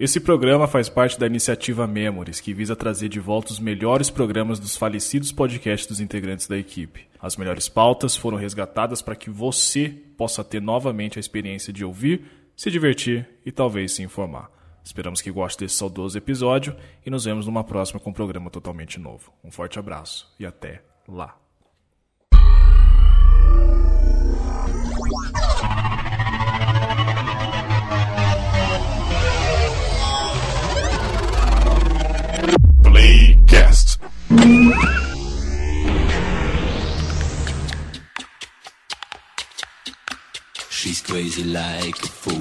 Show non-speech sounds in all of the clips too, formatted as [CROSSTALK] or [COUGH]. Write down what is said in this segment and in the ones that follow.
Esse programa faz parte da iniciativa Memories, que visa trazer de volta os melhores programas dos falecidos podcasts dos integrantes da equipe. As melhores pautas foram resgatadas para que você possa ter novamente a experiência de ouvir, se divertir e talvez se informar. Esperamos que goste desse saudoso episódio e nos vemos numa próxima com um programa totalmente novo. Um forte abraço e até lá. Crazy like a fool.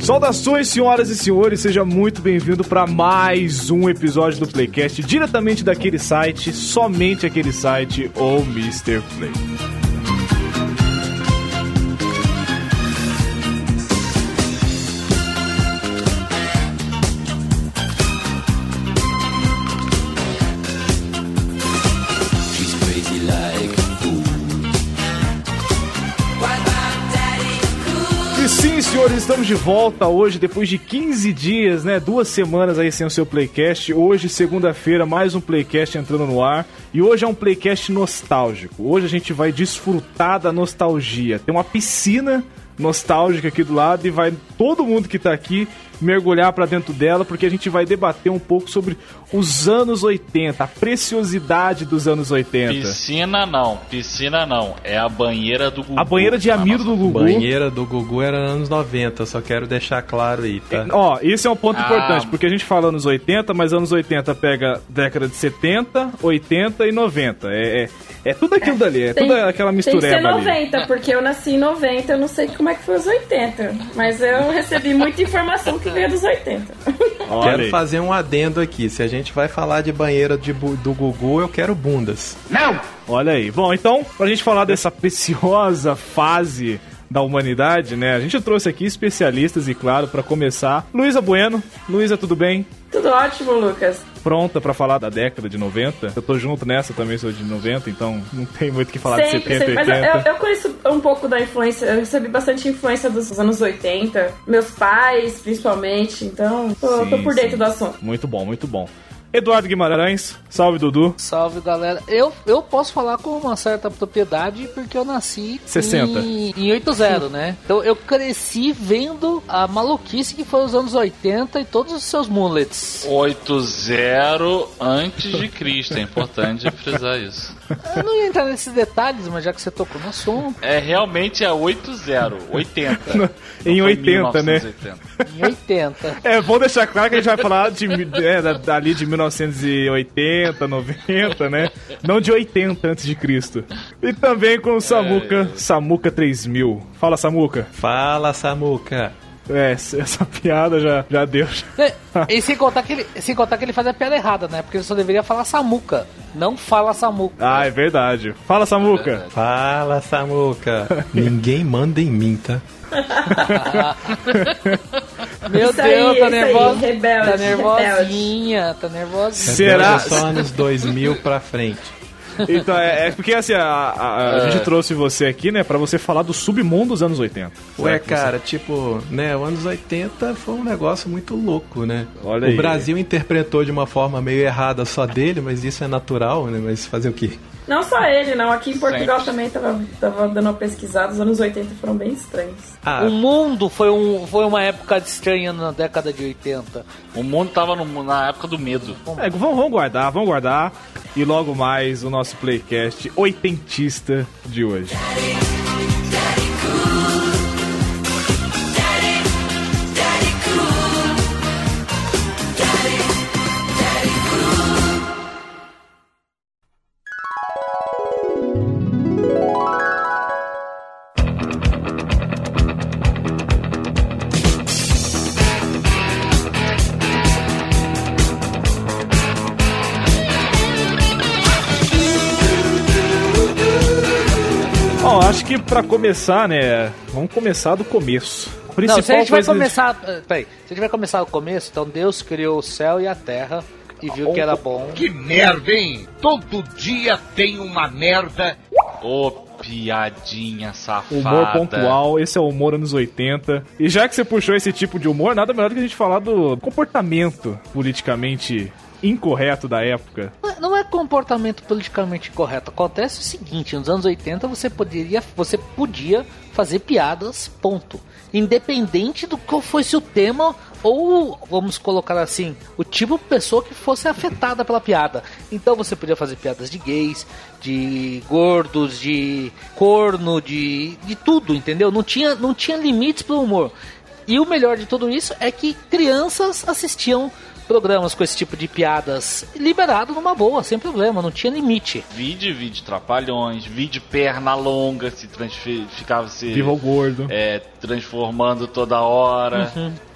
Saudações, senhoras e senhores, seja muito bem-vindo para mais um episódio do Playcast, diretamente daquele site, somente aquele site, o Mr. Play. Estamos de volta hoje, depois de 15 dias, né? Duas semanas aí sem o seu Playcast. Hoje, segunda-feira, mais um Playcast entrando no ar. E hoje é um Playcast nostálgico. Hoje a gente vai desfrutar da nostalgia. Tem uma piscina nostálgica aqui do lado e vai todo mundo que tá aqui mergulhar pra dentro dela, porque a gente vai debater um pouco sobre os anos 80, a preciosidade dos anos 80. Piscina não, piscina não. É a banheira do Gugu. A banheira de amigo do Gugu. Banheira do Gugu era anos 90, só quero deixar claro aí, tá? Ó, esse é um ponto Ah. importante, porque a gente fala anos 80, mas anos 80 pega década de 70, 80 e 90. É, é, é tudo aquilo dali, é Tem- toda aquela Tem que ser mistureba ali. 90, porque eu nasci em 90, eu não sei como é que foi os 80. Mas eu recebi muita informação que veio dos 80. Olha Quero aí. fazer um adendo aqui. Se a gente vai falar de banheira de do Gugu, eu quero bundas. Olha aí. Bom, então, pra gente falar dessa preciosa fase da humanidade, né? A gente trouxe aqui especialistas e, claro, pra começar, Luísa Bueno. Luísa, tudo bem? Tudo ótimo, Lucas. Pronta pra falar da década de 90? Eu tô junto nessa também, sou de 90, então não tem muito o que falar de sempre, 70 sempre. e Mas 80. eu, eu conheço um pouco da influência, eu recebi bastante influência dos anos 80. Meus pais, principalmente. Então, tô, tô Sim, por dentro sim. do assunto. Muito bom, muito bom. Eduardo Guimarães, salve Dudu. Salve galera. Eu, eu posso falar com uma certa propriedade porque eu nasci 60. em, em 80, né? Então eu cresci vendo a maluquice que foi os anos 80 e todos os seus mullets. 8-0 antes de Cristo. É importante frisar isso. Eu não ia entrar nesses detalhes, mas já que você tocou no assunto, É realmente a 8-0, 80. Em Não foi 80, né? 1980. em 80. É, vou deixar claro que a gente vai falar de, é, da- dali de 1980, 90, né? Não de 80 antes de Cristo. E também com o Samuca, Samuca 3000. Fala, Samuca. Fala, Samuca. É, essa piada já, já deu. É, E sem contar, que ele, sem contar que ele faz a piada errada, né? Porque ele só deveria falar Samuca, não fala Samuca. Ah, é verdade. Fala, Samuca. Fala, Samuca. Ninguém manda em mim, tá? [LAUGHS] Meu Isso aí, Deus, tá aí, nervosa. rebelde, tá nervosinha, tá nervosinha. Será? Só anos 2000 pra frente. Então, é, é porque assim, a, a- a gente trouxe você aqui, né, pra você falar do submundo dos anos 80. Ué, cara, tipo, né, os anos 80 foi um negócio muito louco, né? Olha o aí. Brasil interpretou de uma forma meio errada só dele, mas isso é natural, né? Mas fazer o quê? Não só ele, não. Aqui em Portugal também tava, tava dando uma pesquisada. Os anos 80 foram bem estranhos. Ah, O mundo foi, um, foi uma época estranha na década de 80. O mundo tava no- na época do medo. É, vamos, vamos guardar, vamos guardar. E logo mais o nosso playcast oitentista de hoje. Pra começar, né, vamos começar do começo. A Não, Principal se a gente vai começar. eh, Peraí, se a gente vai começar do começo, então Deus criou o céu e a terra e viu que era bom. Que merda, hein? Todo dia tem uma merda. Ô, piadinha safada. Humor pontual, esse é o humor anos 80. E já que você puxou esse tipo de humor, nada melhor do que a gente falar do comportamento politicamente incorreto da época. Não é- Não é comportamento politicamente correto. Acontece o seguinte, nos anos 80 você poderia, você podia fazer piadas, ponto. Independente do qual fosse o tema ou, vamos colocar assim, o tipo de pessoa que fosse afetada pela piada. Então você podia fazer piadas de gays, de gordos, de corno, de, de tudo, entendeu? Não tinha, não tinha limites pro humor. E o melhor de tudo isso é que crianças assistiam programas com esse tipo de piadas liberado numa boa, sem problema, não tinha limite. Vídeo, vídeo trapalhões, vídeo perna longa, se ficava se Viva o gordo. é, transformando toda hora.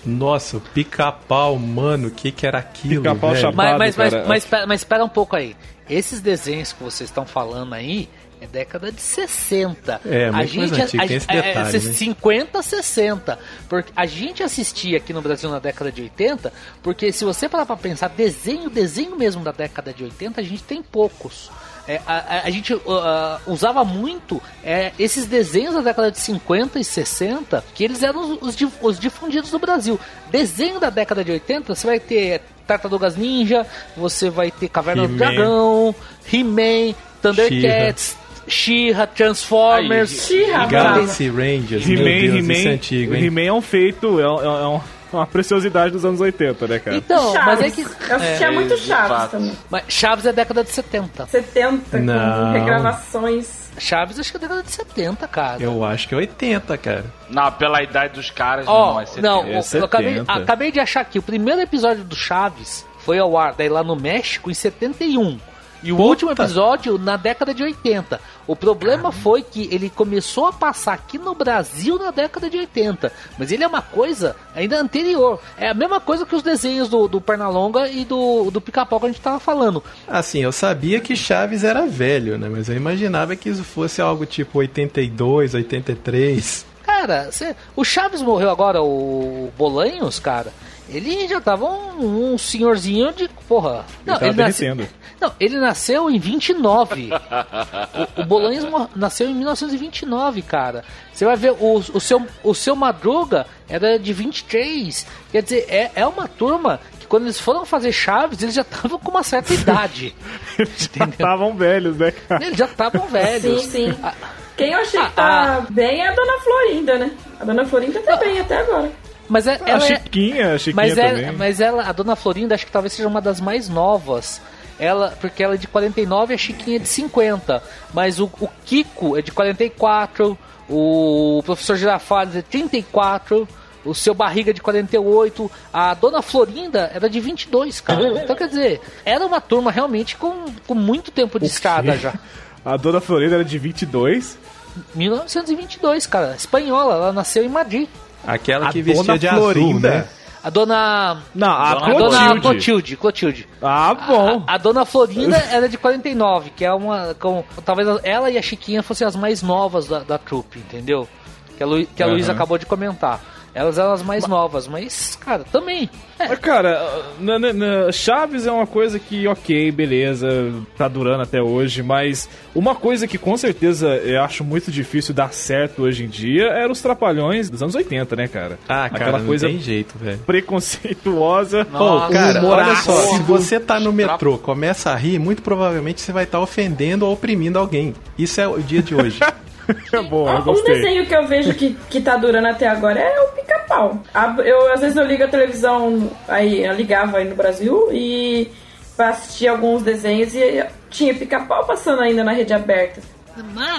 Nossa, o pica-pau, mano, o que que era aquilo, Pica-pau chapado. Mas, mas, mas, mas, espera- mas espera um pouco aí. Esses desenhos que vocês estão falando aí é década de 60. É, a muito mais gente, antigo, a- tem esse é, é, detalhe, né? 50, 60. Porque a gente assistia aqui no Brasil na década de 80, porque se você parar pra pensar, desenho, desenho mesmo da década de 80, a gente tem poucos. É, a, a- gente uh, uh, usava muito é, esses desenhos da década de 50 e 60, que eles eram os, os di- os difundidos no Brasil. Desenho da década de 80, você vai ter Tartarugas Ninja, você vai ter Caverna do. Dragão, He-Man, Thundercats, She-Ra, Transformers. She-Ra, Galaxy Rangers, He-Man, é He-Man, antigo, hein? He-Man é um feito, é, um- é um- uma preciosidade dos anos 80, né, cara? Então, mas é que. Eu assistia é, muito Chaves também. mas Chaves é década de 70. 70, Não. com regravações. Chaves acho que é década de 70, cara. Eu acho que é 80, cara. Não, pela idade dos caras, Ó, não, é 70. não, É eu acabei, 70. acabei de achar aqui. O primeiro episódio do Chaves foi ao ar daí lá no México em 71. E o Puta. último episódio na década de 80. O problema foi que ele começou a passar aqui no Brasil na década de 80. Mas ele é uma coisa ainda anterior. É a mesma coisa que os desenhos do, do Pernalonga e do, do Pica-Pau que a gente tava falando. Assim, eu sabia que Chaves era velho, né? Mas eu imaginava que isso fosse algo tipo 82, 83. Cara, cê- o Chaves morreu agora, o Bolanhos, cara. Ele já tava um, um senhorzinho de. Porra. Não, tava ele, nasce- derretendo. não, ele nasceu em 29. o, o Bolanhos nasceu em 1929, cara. Você vai ver, o, o, seu, o seu Madruga era de 23. Quer dizer, é, é uma turma que quando eles foram fazer Chaves, eles já estavam com uma certa idade. [LAUGHS] Já estavam velhos, né, cara? Eles já estavam velhos. Sim, sim. Quem eu achei que tá bem é a Dona Florinda, né? A Dona Florinda tá bem até agora. Mas é, A ela é, Chiquinha, a Chiquinha Mas, também. é, mas ela, a Dona Florinda, acho que talvez seja uma das mais novas. Ela, porque ela é de 49 e a Chiquinha é de 50. Mas o, o Kiko é de 44, o Professor Girafales é de 34, o seu Barriga é de 48, a Dona Florinda era de 22, cara. [LAUGHS] Então quer dizer, era uma turma realmente com, com muito tempo de quê? já. [LAUGHS] A Dona Florinda era de 22. 1922, cara. Espanhola, ela nasceu em Madrid. Aquela A que vestia Dona de azul, Florinda? né? A dona. Não, a Dona- A dona Clotilde. Clotilde. Clotilde. Ah, bom. A, a dona Florinda [LAUGHS] era de 49, que é uma. Com, talvez ela e a Chiquinha fossem as mais novas da, da trupe, entendeu? Que a, Lu, que a Aham. Luísa acabou de comentar. Elas eram as mais novas, mas, cara, também. É, Mas, Cara, na- na- na- Chaves é uma coisa que, ok, beleza, tá durando até hoje, mas uma coisa que com certeza eu acho muito difícil dar certo hoje em dia era os trapalhões dos anos 80, né, cara? Ah, cara, Aquela não coisa tem jeito, velho. preconceituosa. Pô, cara, olha só, se você tá no metrô, começa a rir, muito provavelmente você vai estar ofendendo ou oprimindo alguém. Isso é o dia de hoje. [LAUGHS] [LAUGHS] É eu um gostei. desenho que eu vejo que, que tá durando até agora é o pica-pau. Eu, às vezes eu ligo a televisão, aí eu ligava aí no Brasil e pra assistir alguns desenhos e tinha pica-pau passando ainda na rede aberta.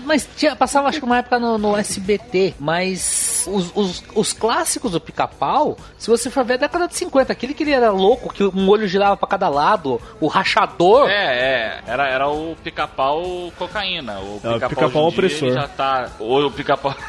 Mas tinha, passava acho que uma época no, no SBT, mas os, os, os clássicos do pica-pau, se você for ver, é década de 50, aquele que ele era louco, que um olho girava pra cada lado, o rachador. É, é. Era, era o pica-pau cocaína. O É, o pica-pau em dia, opressor. já tá. Ou o pica-pau. [LAUGHS]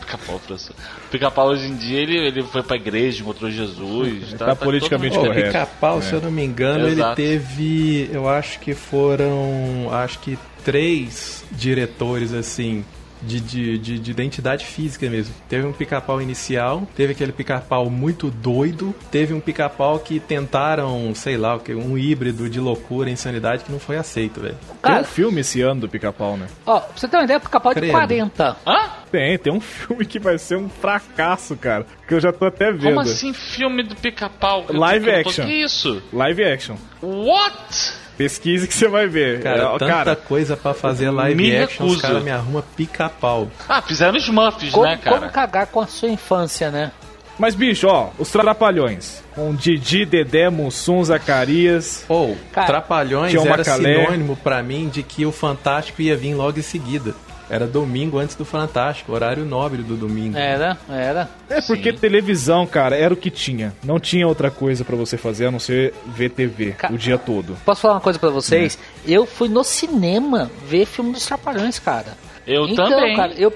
Pica-pau opressor. O pica-pau hoje em dia ele, ele foi pra igreja, encontrou Jesus. Tá politicamente todo Ô, mundo- correto. Pica-pau, É. se eu não me engano, Exato. ele teve. Eu acho que foram. Acho que três diretores, assim. de, de, de, de identidade física mesmo. Teve um pica-pau inicial, teve aquele pica-pau muito doido, teve um pica-pau que tentaram, sei lá, o que, um híbrido de loucura e insanidade que não foi aceito, velho. Tem um filme esse ano do pica-pau, né? ó, pra você ter uma ideia, pica-pau de Credo. 40. Hã? Tem, tem um [LAUGHS] filme que vai ser um fracasso, cara. Que eu já tô até vendo. Como assim filme do pica-pau? Live action. Que isso? Live action. What? Pesquise que você vai ver. Cara, É, tanta cara, coisa pra fazer live me action, os recuso. caras me arrumam pica-pau. Ah, fizeram os Muffs, Como, né, cara? como cagar com a sua infância, né? Mas, bicho, ó, os Trapalhões. Com Didi, Dedé, Mussum, Zacarias. Ou, Cara, Trapalhões era Calé. sinônimo pra mim de que o Fantástico ia vir logo em seguida. Era domingo antes do Fantástico, horário nobre do domingo. Era, era. É porque televisão, cara, era o que tinha. Não tinha outra coisa pra você fazer a não ser ver TV Ca- o dia todo. Posso falar uma coisa pra vocês? Eu fui no cinema ver filme dos Trapalhões, cara. Eu então, também. cara, eu,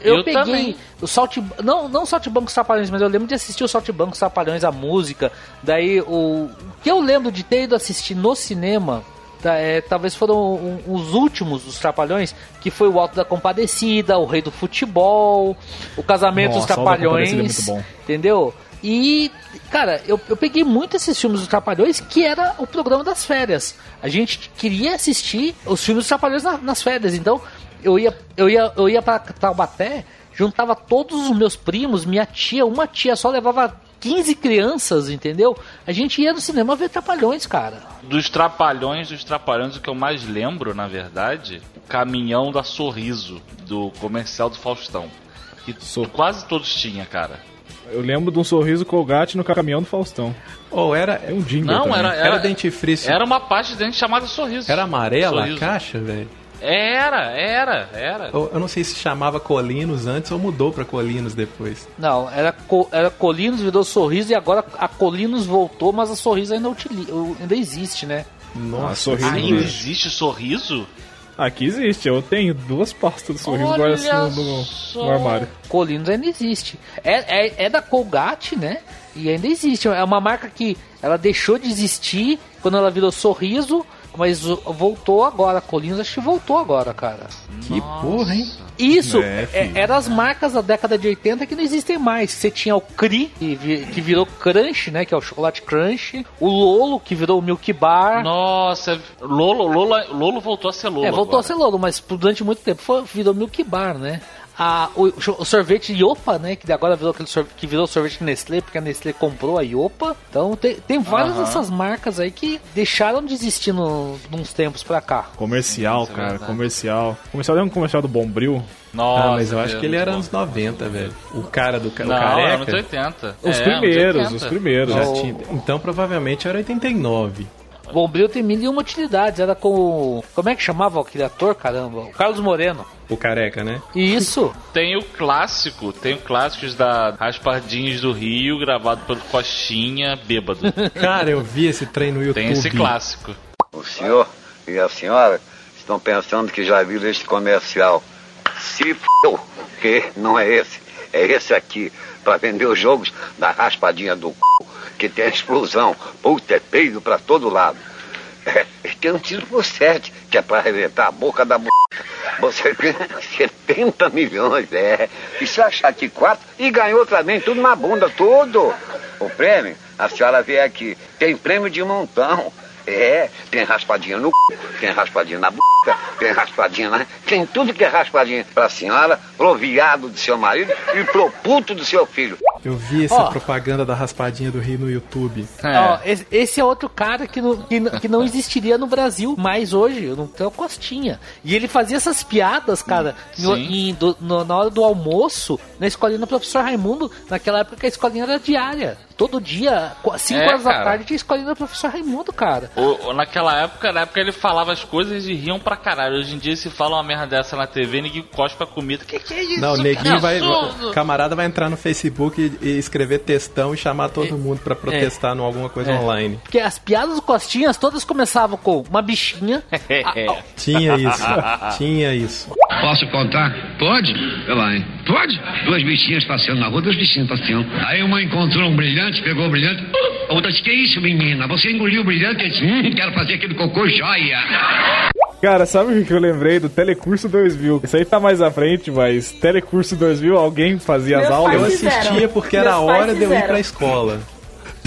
eu, Eu peguei também. o Salt... Não, não o Saltimbancos Trapalhões, mas eu lembro de assistir o Saltimbancos Trapalhões, a música. Daí, o... o que eu lembro de ter ido assistir no cinema... tá, é, talvez foram um- os últimos dos Trapalhões, que foi o Alto da Compadecida, o Rei do Futebol, o Casamento Nossa, dos é Trapalhões, muito bom. entendeu? E, cara, eu, eu peguei muito esses filmes dos Trapalhões, que era o programa das férias. A gente queria assistir os filmes dos Trapalhões na- nas férias, então eu ia, eu ia, eu ia pra Taubaté, juntava todos os meus primos, minha tia, uma tia só levava 15 crianças, entendeu? A gente ia no cinema ver Trapalhões, cara. Dos Trapalhões, dos Trapalhões, o que eu mais lembro, na verdade, o caminhão da Sorriso, do comercial do Faustão. Que Sor- quase todos tinham, cara. Eu lembro de um sorriso colgate no caminhão do Faustão. Ou era, É um jingle Não, também. era, era, era, dentifrício. era uma parte de dente chamada Sorriso. Era amarela Sorriso. a caixa, velho? Era, era, era. Eu, eu não sei se chamava Colinos antes ou mudou pra Colinos depois. Não, era, Co- era Colinos, virou Sorriso e agora a Colinos voltou, mas a Sorriso ainda, utili- ainda existe, né? Nossa, Ah, sorriso Ainda existe Sorriso? Aqui existe, eu tenho duas pastas de sorriso guardadas no, no- só. no armário. Colinos ainda existe. É, é, é da Colgate, né? E ainda existe. É uma marca que ela deixou de existir quando ela virou Sorriso, mas voltou agora. Colinos acho que voltou agora, cara. que porra, hein? Isso, É, é, eram as marcas da década de 80 que não existem mais. Você tinha o Cri, que virou Crunch, né? Que é o chocolate Crunch. O Lolo, que virou o Milk Bar. Nossa, Lolo, Lolo, Lolo voltou a ser Lolo. É, voltou agora. a ser Lolo, mas durante muito tempo foi, virou Milk Bar, né? A, o, o sorvete Iopa, né? Que agora virou aquele sorvete, que virou sorvete Nestlé, porque a Nestlé comprou a Iopa. Então tem, tem várias Aham. dessas marcas aí que deixaram de existir no, uns tempos pra cá. Comercial, Isso é cara, verdade. comercial. Comercial lembra um comercial do Bombril? Nossa, ah, mas eu acho Deus, que ele era anos 90, velho. O cara do ca- o Não, careca. anos 80. Os É, primeiros, anos os 80. primeiros. já Oh. tinha- então provavelmente era 89. Bombril tem mil e uma utilidades. Era com. o- Como é que chamava aquele ator, caramba? O Carlos Moreno. O careca, né? E isso. Tem o clássico, tem o clássicos da Raspadinhos do Rio, gravado pelo Coxinha, bêbado. [LAUGHS] Cara, eu vi esse trem no YouTube. Tem esse clássico. O senhor e a senhora estão pensando que já viram este comercial. Se f***, que não é esse, é esse aqui, para vender os jogos da raspadinha do c... que tem a explosão. Puta, é peido pra todo lado. É, tem um tiro por sete, que é para arrebentar a boca da b... Você ganha 70 milhões, é. E se achar que quatro, e ganhou também, tudo na bunda, tudo. O prêmio, a senhora vê aqui, tem prêmio de montão. É, tem raspadinha no c, tem raspadinha na boca, tem raspadinha na. Tem tudo que é raspadinha pra senhora, pro viado do seu marido e pro puto do seu filho. Eu vi essa Ó. propaganda da raspadinha do Rio no YouTube. Ó, esse, esse é outro cara que não, que, não- que não existiria no Brasil mais hoje, não tem o Costinha. E ele fazia essas piadas, cara, no- Sim. em- do- no- na hora do almoço, na escolinha do professor Raimundo, naquela época que a escolinha era diária. Todo dia, 5 É, horas da tarde, tinha escolinha do professor Raimundo, cara. O- o- naquela época, na época ele falava as coisas e riam pra caralho. Hoje em dia, se fala uma merda dessa na TV, ninguém cospe a comida. Que que é isso? Não, o neguinho vai. Absurdo. O camarada vai entrar no Facebook e, e escrever textão e chamar todo mundo pra protestar em alguma coisa É. online. Porque as piadas do Costinhas todas começavam com uma bichinha. [LAUGHS] a- a- Tinha isso. tinha isso. Posso contar? Pode? Vai lá, hein? Pode? Duas bichinhas passeando na rua, duas bichinhas passeando. Aí uma encontrou um brilhante, pegou o brilhante. A outra disse, que isso, menina? Você engoliu o brilhante? Eu disse, hum, quero fazer aquele cocô joia. Cara, sabe o que eu lembrei do Telecurso 2000? Isso aí tá mais à frente, mas Telecurso 2000, alguém fazia as Meus aulas? Eu assistia porque era a hora de eu ir pra escola.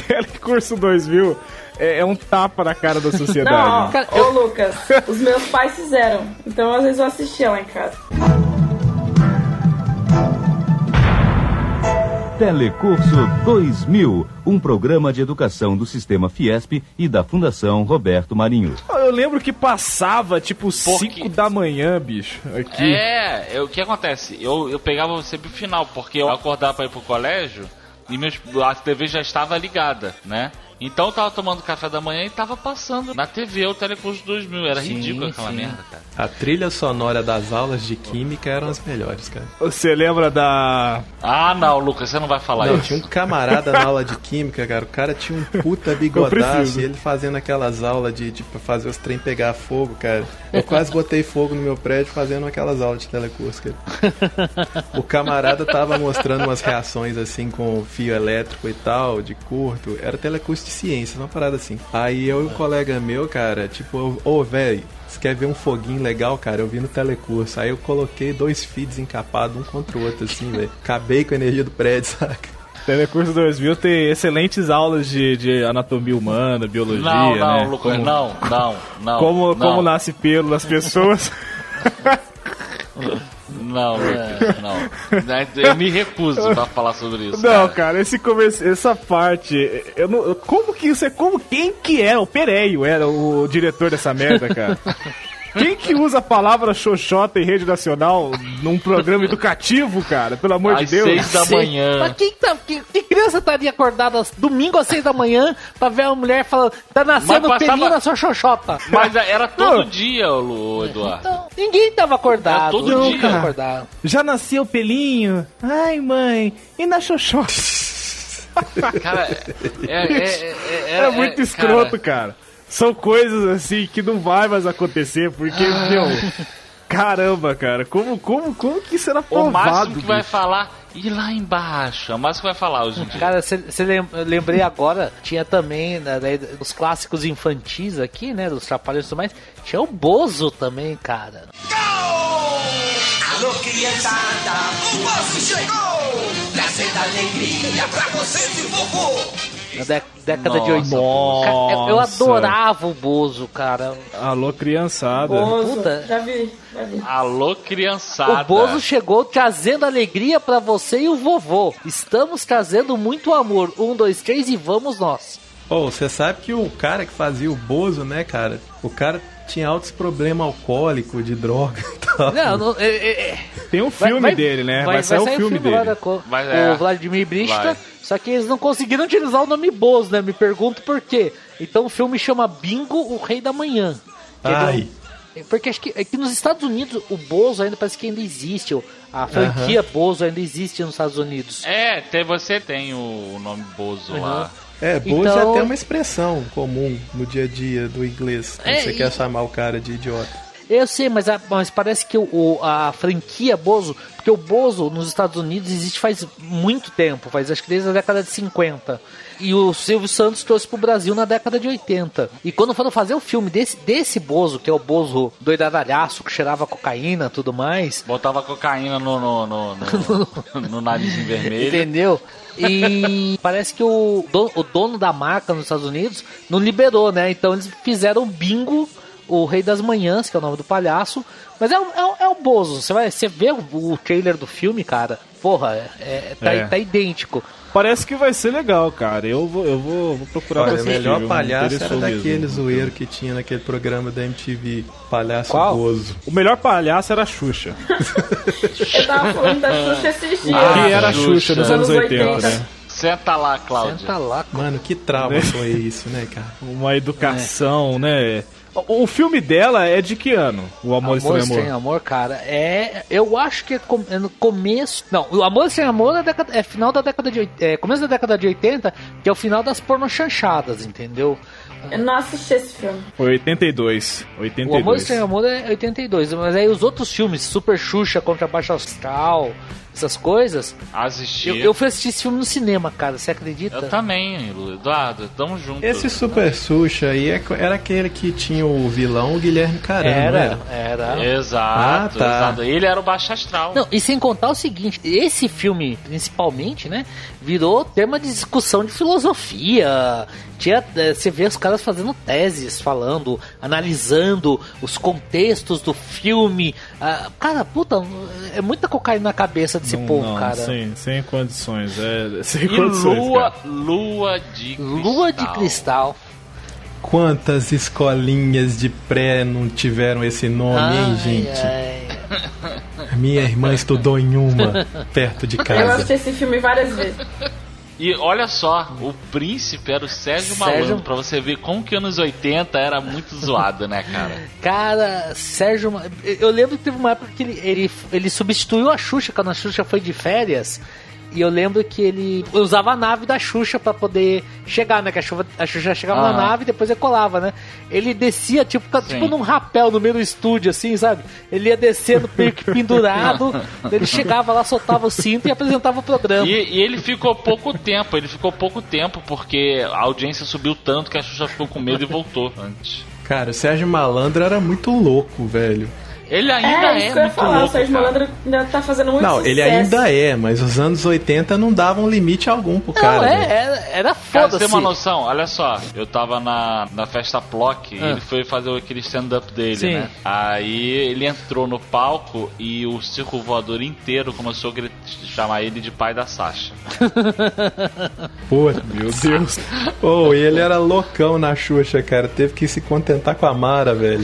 Telecurso 2000 é, é um tapa na cara da sociedade. Não, ó, ô Lucas, os meus pais fizeram. Então às vezes eu assistia lá em casa. Telecurso 2000, um programa de educação do Sistema Fiesp e da Fundação Roberto Marinho. Eu lembro que passava tipo Porque- 5 da manhã, bicho. Aqui. É, eu- o que acontece? Eu, eu pegava sempre o final, porque eu acordava pra ir pro colégio e meus, a TV já estava ligada, né? Então eu tava tomando café da manhã e tava passando na TV o Telecurso 2000. Era Sim, ridículo aquela sim. merda, cara. A trilha sonora das aulas de química eram as melhores, cara. Você lembra da. Ah, não, Lucas, você não vai falar Não, isso. tinha um camarada na aula de química, cara. O cara tinha um puta bigodaço e ele fazendo aquelas aulas de, de pra fazer os trem pegar fogo, cara. Eu quase botei fogo no meu prédio fazendo aquelas aulas de telecurso, cara. O camarada tava mostrando umas reações assim com fio elétrico e tal, de curto. Era telecurso de ciências, uma parada assim. Aí eu e um colega meu, cara, tipo, ô, velho. Você quer ver um foguinho legal, cara? Eu vi no telecurso. Aí eu coloquei dois feeds encapados um contra o outro, assim, velho. [LAUGHS] Acabei com a energia do prédio, [LAUGHS] saca? Telecurso 2000 tem excelentes aulas de, de anatomia humana, biologia, Não, não, né? Lucas, como, não, não, não. Como, não, como nasce pelo nas pessoas. [LAUGHS] Não, Lucas, não. Eu me recuso pra falar sobre isso. Não, cara. cara, esse começo, essa parte, eu não, como que isso é, como quem que é? O Pereio era o diretor dessa merda, cara. [LAUGHS] Quem que usa a palavra xoxota em rede nacional num programa educativo, cara? Pelo amor Às de Deus. seis da manhã. Mas quem tá, que, que criança estaria acordada domingo às seis da manhã pra ver uma mulher falando, tá nascendo Mas passava- pelinho na sua xoxota? Mas era todo Não. dia, Lu, Eduardo. Então, ninguém tava acordado. É todo dia. acordado. Já nasceu pelinho? Ai, mãe, e na xoxota? Cara, é, é, é, é, É, muito escroto, cara. São coisas assim que não vai mais acontecer, porque, meu. Caramba, cara, como, como, como que isso era O provado? máximo que vai bicho? falar, e lá embaixo. É o máximo que vai falar hoje em dia. Cara, você lembrei agora, tinha também, né, daí, os clássicos infantis aqui, né, dos Trapalhões e tudo mais, tinha o Bozo também, cara. Alô, criançada, o Bozo chegou! Trazendo alegria pra vocês e vovô! Na dé- década de Nossa, 80. Cara, eu- Nossa. adorava o Bozo, cara. Alô, criançada. Bozo, Puta. já vi, já vi. Alô, criançada. O Bozo chegou trazendo alegria pra você e o vovô. Estamos trazendo muito amor. Um, dois, três e vamos nós. Ô, você sabe que o cara que fazia o Bozo, né, cara? O cara tinha altos problemas alcoólicos, de droga e tal. Não, não, é- é- é- Tem um vai- filme vai- dele, né? Vai, sair o filme, lá dele. da co- Vai- o é. Vladimir Brista. Vai. Só que eles não conseguiram utilizar o nome Bozo, né? Me pergunto por quê. Então o filme chama Bingo, o Rei da Manhã. Ai. É Porque acho que, é que nos Estados Unidos o Bozo ainda parece que ainda existe. A franquia Bozo ainda existe nos Estados Unidos. É, tem, você tem o nome Bozo lá. É, Bozo Então- é até uma expressão comum no dia a dia do inglês. Quando É, você e- quer chamar o cara de idiota. Eu sei, mas, a- mas parece que o, o- a franquia Bozo, porque o Bozo nos Estados Unidos existe faz muito tempo, faz acho que desde a década de 50. E o Silvio Santos trouxe pro Brasil na década de 80. E quando foram fazer o filme desse, desse Bozo, que é o Bozo doidadalhaço, que cheirava cocaína e tudo mais, Botava cocaína no, no, no, no, [LAUGHS] no narizinho vermelho. Entendeu? E parece que o dono, o dono da marca nos Estados Unidos não liberou, né? Então eles fizeram bingo, o Rei das Manhãs, que é o nome do palhaço. Mas é, o- é, o- é o Bozo. Você vai você vê o, o trailer do filme, cara. Porra, é, é- tá, É. tá idêntico. Parece que vai ser legal, cara. Eu vou, eu vou, vou procurar Olha, pra o assistir, melhor palhaço era mesmo. daquele zoeiro que tinha naquele programa da MTV, Palhaço Qual? Bozo. O melhor palhaço era a Xuxa. [LAUGHS] Eu tava falando da Xuxa esses dias. Ah, que era a Xuxa nos anos Anos 80, 80. né? Senta lá, Cláudia. Senta lá. Mano, que trauma foi isso, né, cara? Uma educação, né? O, filme dela é de que ano? O Amor, Amor Estranho Amor. Amor, cara, é. Eu acho que é, com- é no começo. Não, o Amor Estranho Amor é, década- é final da década de. É, começo da década de 80, que é o final das pornochanchadas, entendeu? Eu não assisti esse filme. Foi 82. O Amor 82. Estranho Amor é 82, mas aí os outros filmes, Super Xuxa contra Baixa Astral, essas coisas. Assistir. Eu, eu fui assistir esse filme no cinema, cara, você acredita? Eu também, Eduardo, tamo junto. Esse Super Xuxa aí é- era aquele que tinha o vilão, o Guilherme Caramba, Era, era? era. Exato, Ah, tá. exato. Ele era o baixo astral. Não, e sem contar o seguinte, esse filme, principalmente, né, virou tema de discussão de filosofia. Tinha, eh, você vê os caras fazendo teses, falando, analisando os contextos do filme. Ah, cara, puta, é muita cocaína na cabeça desse Não, povo, não, cara. Sem, sem condições. É, [LAUGHS] sem E condições. lua, cara. lua de cristal. Lua de cristal. Quantas escolinhas de pré não tiveram esse nome, hein, Ai, gente? ai. [LAUGHS] Minha irmã estudou em uma, perto de Eu casa. assisti esse filme várias vezes. E olha só, o príncipe era o Sérgio, Sérgio- Malandro, pra você ver como que anos 80 era muito zoado, né, cara? Cara, Sérgio. Eu lembro que teve uma época que ele, ele, ele substituiu a Xuxa quando a Xuxa foi de férias. E eu lembro que ele usava a nave da Xuxa pra poder chegar, né? Que a Xuxa, a Xuxa chegava na Aham. nave e depois ele colava, né? Ele descia tipo, Sim. tipo num rapel no meio do estúdio, assim, sabe? Ele ia descendo [LAUGHS] meio que pendurado. ele chegava lá, soltava o cinto e apresentava o programa. E, e ele ficou pouco tempo, ele ficou pouco tempo porque a audiência subiu tanto que a Xuxa ficou com medo e voltou antes. Cara, o Sérgio Malandro era muito louco, velho. Ele ainda é, é, isso que eu ia muito falar. louco, o Sérgio cara. Malandro ainda tá fazendo muito Não, sucesso. ele ainda é, mas os anos 80 não davam limite algum pro Não, cara. é, velho. era, era Cara, você tem foda-se. uma noção? Olha só, eu tava na, na festa Plock e Ah. ele foi fazer aquele stand-up dele, Sim. né? Aí ele entrou no palco e o circo voador inteiro começou a chamar ele de pai da Sasha. [LAUGHS] Pô, meu Deus. Pô, e ele era loucão na Xuxa, cara. Teve que se contentar com a Mara, velho.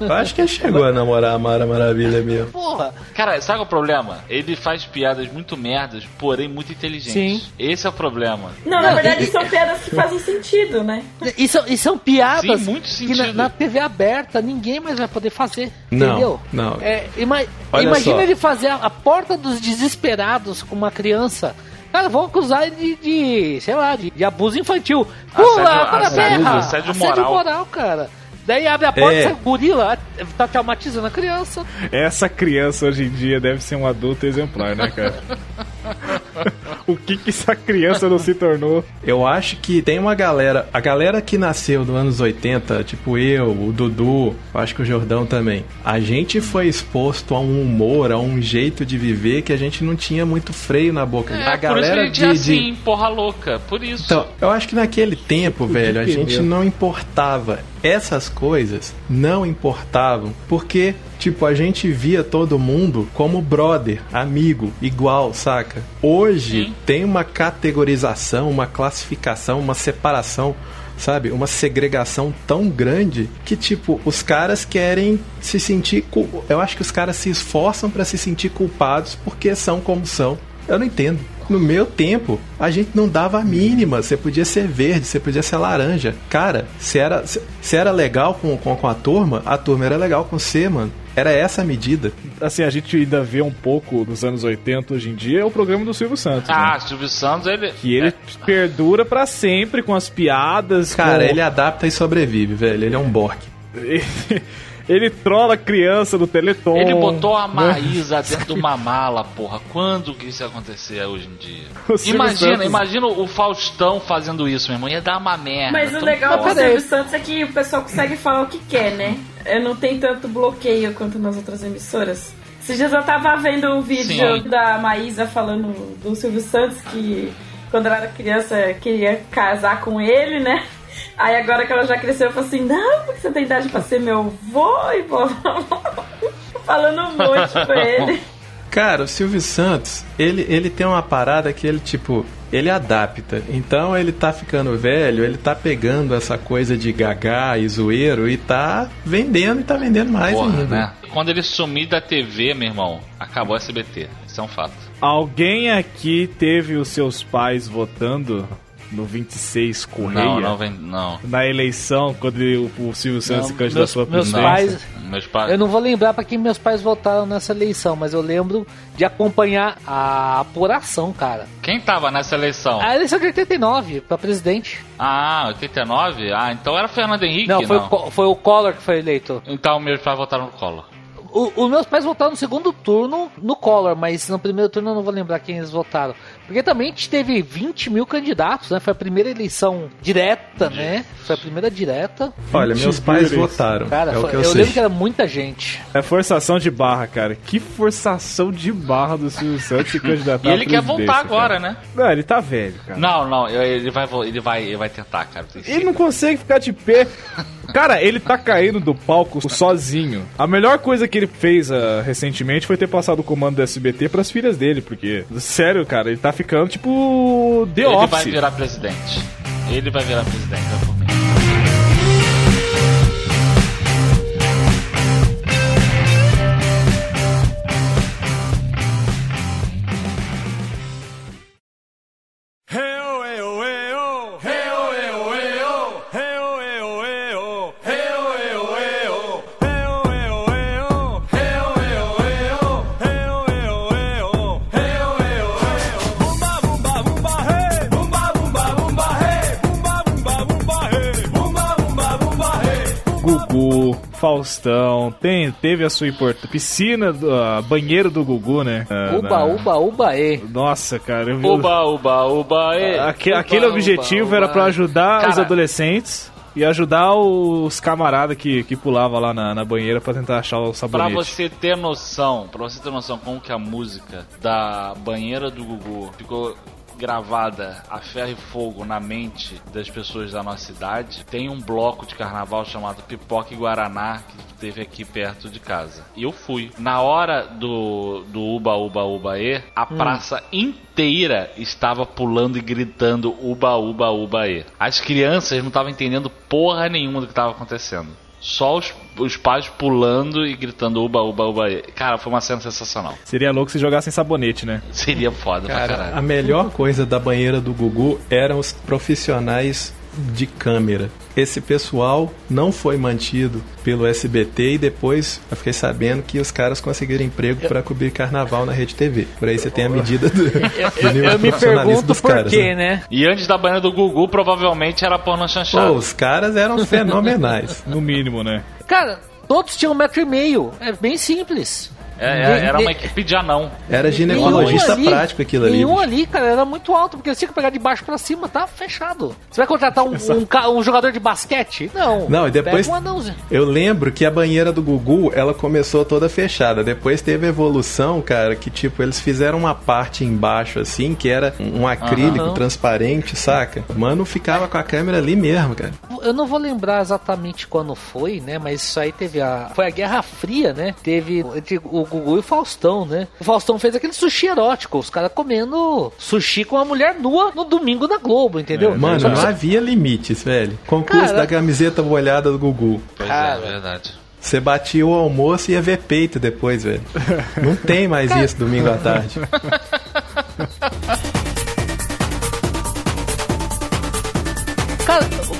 Eu acho que ele chegou a namorar a Mara Maravilha mesmo. Porra. Cara, sabe é o problema? Ele faz piadas muito merdas, porém muito inteligentes. Sim. Esse é o problema. Não, na verdade e- são piadas que fazem sentido, né? E são, e são piadas Sim, muito que na, na TV aberta ninguém mais vai poder fazer. Não, entendeu? não. É, ima- Olha imagina só. ele fazer a, a porta dos desesperados com uma criança. Cara, vão acusar ele de, de, sei lá, de, de abuso infantil. Pula, Assédio- para a assédio- terra! assédio moral. moral, cara. Daí abre a porta É. e sai o gorila, tá traumatizando a criança. Essa criança hoje em dia deve ser um adulto exemplar, né, cara? [LAUGHS] [LAUGHS] o que que essa criança não se tornou? Eu acho que tem uma galera, a galera que nasceu nos anos 80, tipo eu, o Dudu, eu acho que o Jordão também. A gente foi exposto a um humor, a um jeito de viver que a gente não tinha muito freio na boca. É, a por isso que a galera gente de, é de- assim, porra louca. Por isso. Então, eu acho que naquele tempo, velho, a gente não importava. Essas coisas não importavam, porque, tipo, a gente via todo mundo como brother, amigo, igual, saca? Hoje Sim. tem uma categorização, uma classificação, uma separação. Sabe, uma segregação tão grande que, tipo, os caras querem se sentir. cul- Eu acho que os caras se esforçam pra se sentir culpados porque são como são. Eu não entendo. No meu tempo, a gente não dava a mínima. Você podia ser verde, você podia ser laranja. Cara, se era, se, se era legal com, com, com a turma, a turma era legal com você, mano. Era essa a medida. Assim, a gente ainda vê um pouco dos anos 80 hoje em dia, é o programa do Silvio Santos. Ah, né? Silvio Santos, ele. Que ele perdura pra sempre com as piadas. Cara, com... ele adapta e sobrevive, velho. Ele é um Bork. [LAUGHS] ele trola a criança do Teleton. Ele botou a né? Maísa dentro de uma mala, porra. Quando que isso ia acontecer hoje em dia? [LAUGHS] O Imagina, Santos- imagina o Faustão fazendo isso, meu irmão. Ia dar uma merda. Mas o legal do. Silvio Santos é que o pessoal consegue falar o que quer, né? Eu não tem tanto bloqueio quanto nas outras emissoras. Esses dias eu tava vendo um vídeo Sim. da Maísa falando do Silvio Santos que quando ela era criança queria casar com ele, né? Aí agora que ela já cresceu, eu falei assim, não, porque você tem idade pra ser meu vô e blá. [LAUGHS] Falando um monte com [LAUGHS] ele. Cara, o Silvio Santos, ele, ele tem uma parada que ele, tipo, ele adapta. Então ele tá ficando velho, ele tá pegando essa coisa de gagá e zoeiro e tá vendendo e tá vendendo mais Porra, ainda. né? Quando ele sumir da TV, meu irmão, acabou o SBT. Isso é um fato. Alguém aqui teve os seus pais votando no 26 Correia? Não, não vem. Não. Na eleição, quando o, o Silvio Santos se Não, candidatou à meus, pais. Meus pais. Eu não vou lembrar pra quem meus pais votaram nessa eleição, mas eu lembro de acompanhar a apuração, cara. Quem tava nessa eleição? A eleição de 89 pra presidente. Ah, 89? Ah, então era Fernando Henrique? Não, foi, O, Co- foi o Collor que foi eleito. Então meus pais votaram no Collor. o- os meus pais votaram no segundo turno no Collor, mas no primeiro turno eu não vou lembrar quem eles votaram. Porque também a gente teve 20 mil candidatos, né? Foi a primeira eleição direta, né? Foi a primeira direta. Olha, meus pais votaram. Cara, é o foi- que eu, eu, sei. lembro que era muita gente. É forçação de barra, cara. Que forçação de barra do Silvio Santos se candidatar [LAUGHS] E ele quer voltar agora, cara. né? Não, ele tá velho, cara. Não, não, ele vai, ele vai, ele vai tentar, cara. Ele não consegue ficar de pé. Cara, ele tá caindo do palco sozinho. A melhor coisa que ele fez ah, recentemente foi ter passado o comando do SBT pras filhas dele, porque, sério, cara, ele tá ficando tipo The Ele Office. vai virar presidente. Ele vai virar presidente, Faustão, tem, teve a sua importância. Piscina, do- ah, banheiro do Gugu, né? Ah, Uba, na- uba, uba, e. Nossa, cara, eu vi. Uba, uba, uba, e. Aque- Uba, aquele uba, objetivo uba. era pra ajudar os Cara. adolescentes e ajudar os camaradas que, que pulavam lá na, na banheira pra tentar achar o Pra sabonete. você ter noção, pra você ter noção como que a música da banheira do Gugu ficou gravada a ferro e fogo na mente das pessoas da nossa cidade, tem um bloco de carnaval chamado Pipoca e Guaraná que teve aqui perto de casa. E eu fui. Na hora do, do Uba Uba Uba E, a praça inteira estava pulando e gritando Uba Uba Uba E. As crianças não estavam entendendo porra nenhuma do que estava acontecendo. Só os, os pais pulando e gritando uba, uba, uba. Cara, foi uma cena sensacional. Seria louco se jogassem sabonete, né? Seria foda pra Cara, a caralho. melhor coisa da banheira do Gugu eram os profissionais de câmera. Esse pessoal não foi mantido pelo SBT e depois eu fiquei sabendo que os caras conseguiram emprego para cobrir carnaval na Rede TV. Por aí você tem a medida do, do Eu, nível eu de me profissionalismo pergunto dos por caras. quê, né? né? E antes da banheira do Gugu, provavelmente era porno Pô, chanchado. os caras eram fenomenais. No mínimo, né? Cara, todos tinham um metro e meio. É bem simples. É, é, era uma equipe de anão. Era ginecologista ali- prático aquilo ali. Nenhum bicho. ali, cara, era muito alto, porque eles tinham que pegar de baixo pra cima, tá fechado. Você vai contratar um, um, um jogador de basquete? Não. Não, e depois- Pega um anãozinho. Eu lembro que a banheira do Gugu, ela começou toda fechada. Depois teve a evolução, cara, que tipo, eles fizeram uma parte embaixo assim, que era um acrílico Aham. transparente, saca? Mano, ficava com a câmera ali mesmo, cara. Eu não vou lembrar exatamente quando foi, né? Mas isso aí teve a. Foi a Guerra Fria, né? Teve o Gugu e o Faustão, né? O Faustão fez aquele sushi erótico, os caras comendo sushi com uma mulher nua no domingo na Globo, entendeu? Mano, Só- não havia limites, velho. Concurso Cara- da camiseta molhada do Gugu. Pois Cara. é, verdade. Você batia o almoço e ia ver peito depois, velho. Não tem mais isso domingo à tarde. [LAUGHS]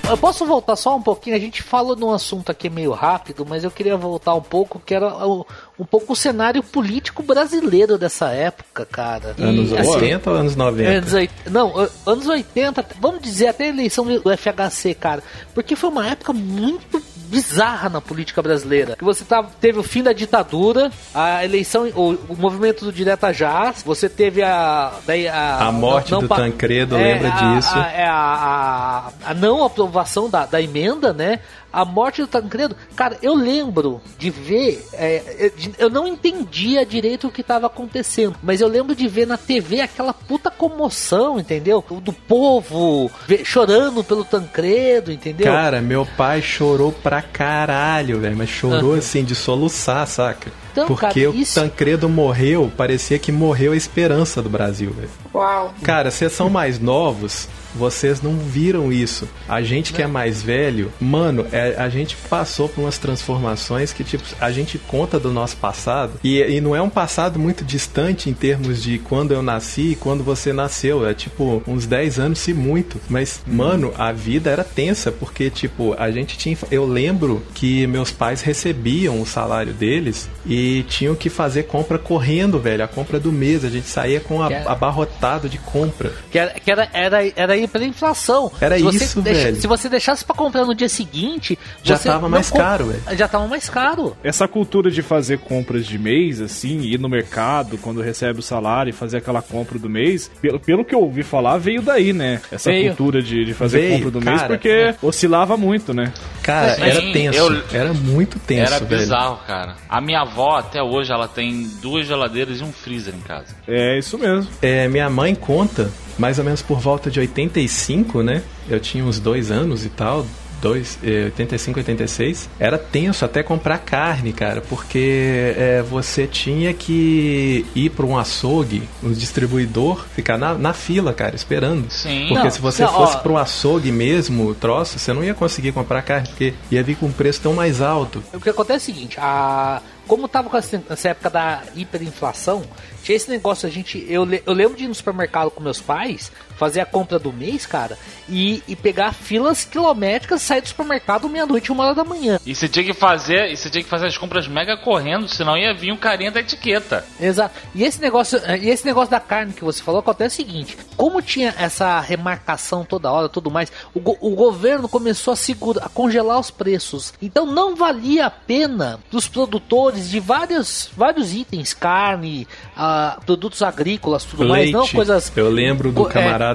eu posso voltar só um pouquinho? A gente falou num assunto aqui meio rápido, mas eu queria voltar um pouco, que era o- um pouco o cenário político brasileiro dessa época, cara. E, Anos assim, 80 ou anos 90? Anos 80, não, anos 80, vamos dizer até a eleição do FHC, cara. Porque foi uma época muito bizarra na política brasileira. Que você tava, teve o fim da ditadura, a eleição, o, o movimento do Direta Já, você teve a. Daí a, A morte do pa- Tancredo, é, lembra a- disso? A, é a, a, a não aprovação da, da emenda, né? A morte do Tancredo, cara, eu lembro de ver, é, eu não entendia direito o que estava acontecendo, mas eu lembro de ver na TV aquela puta comoção, entendeu? Do povo chorando pelo Tancredo, entendeu? Cara, meu pai chorou pra caralho, velho. Mas chorou assim, de soluçar, saca? Então, Porque cara, o isso- Tancredo morreu, parecia que morreu a esperança do Brasil, velho. Uau. Cara, vocês são mais novos, vocês não viram isso. A gente que é mais velho, mano, é- a gente passou por umas transformações que, tipo, a gente conta do nosso passado. E, e não é um passado muito distante em termos de quando eu nasci e quando você nasceu. É tipo uns 10 anos, se muito. Mas, mano, a vida era tensa, porque, tipo, a gente tinha. Eu lembro que meus pais recebiam o salário deles e tinham que fazer compra correndo, velho. A compra do mês. A gente saía com a, abarrotado de compra. Que, era, que era, era, era hiperinflação. Era se você isso, deixa- velho. Se você deixasse pra comprar no dia seguinte, Já você tava mais com- caro, velho. Já tava mais caro. Essa cultura de fazer compras de mês, assim, ir no mercado quando recebe o salário e fazer aquela compra do mês, pelo, pelo que eu ouvi falar, veio daí, né? Essa Veio. cultura de, de fazer Veio, compra do mês, cara. porque oscilava muito, né? Cara, Sim, era tenso. eu- Era muito tenso, Era velho. bizarro, cara. A minha avó, até hoje, ela tem duas geladeiras e um freezer em casa. É isso mesmo. É, minha mãe conta, mais ou menos por volta de 85, né? Eu tinha uns dois anos e tal. Dois, eh, 85, 86. Era tenso até comprar carne, cara, porque eh, você tinha que ir para um açougue, um distribuidor, ficar na, na fila, cara, esperando. Sim. Porque Não, se você não, fosse para um açougue mesmo, troço, você não ia conseguir comprar carne, porque ia vir com um preço tão mais alto. O que acontece é o seguinte, a... como tava com essa, essa época da hiperinflação, tinha esse negócio, a gente. Eu, eu lembro de ir no supermercado com meus pais, fazer a compra do mês, cara, e, e pegar filas quilométricas, sair do supermercado meia-noite, uma hora da manhã. E você tinha que fazer, e você tinha que fazer as compras mega correndo, senão ia vir um carinha da etiqueta. Exato. E esse negócio, e esse negócio da carne que você falou acontece o seguinte: como tinha essa remarcação toda hora, tudo mais, o, go- o governo começou a segurar, a congelar os preços. Então não valia a pena dos produtores de vários, vários itens, carne, ah, produtos agrícolas, tudo mais, não coisas. Eu lembro do co-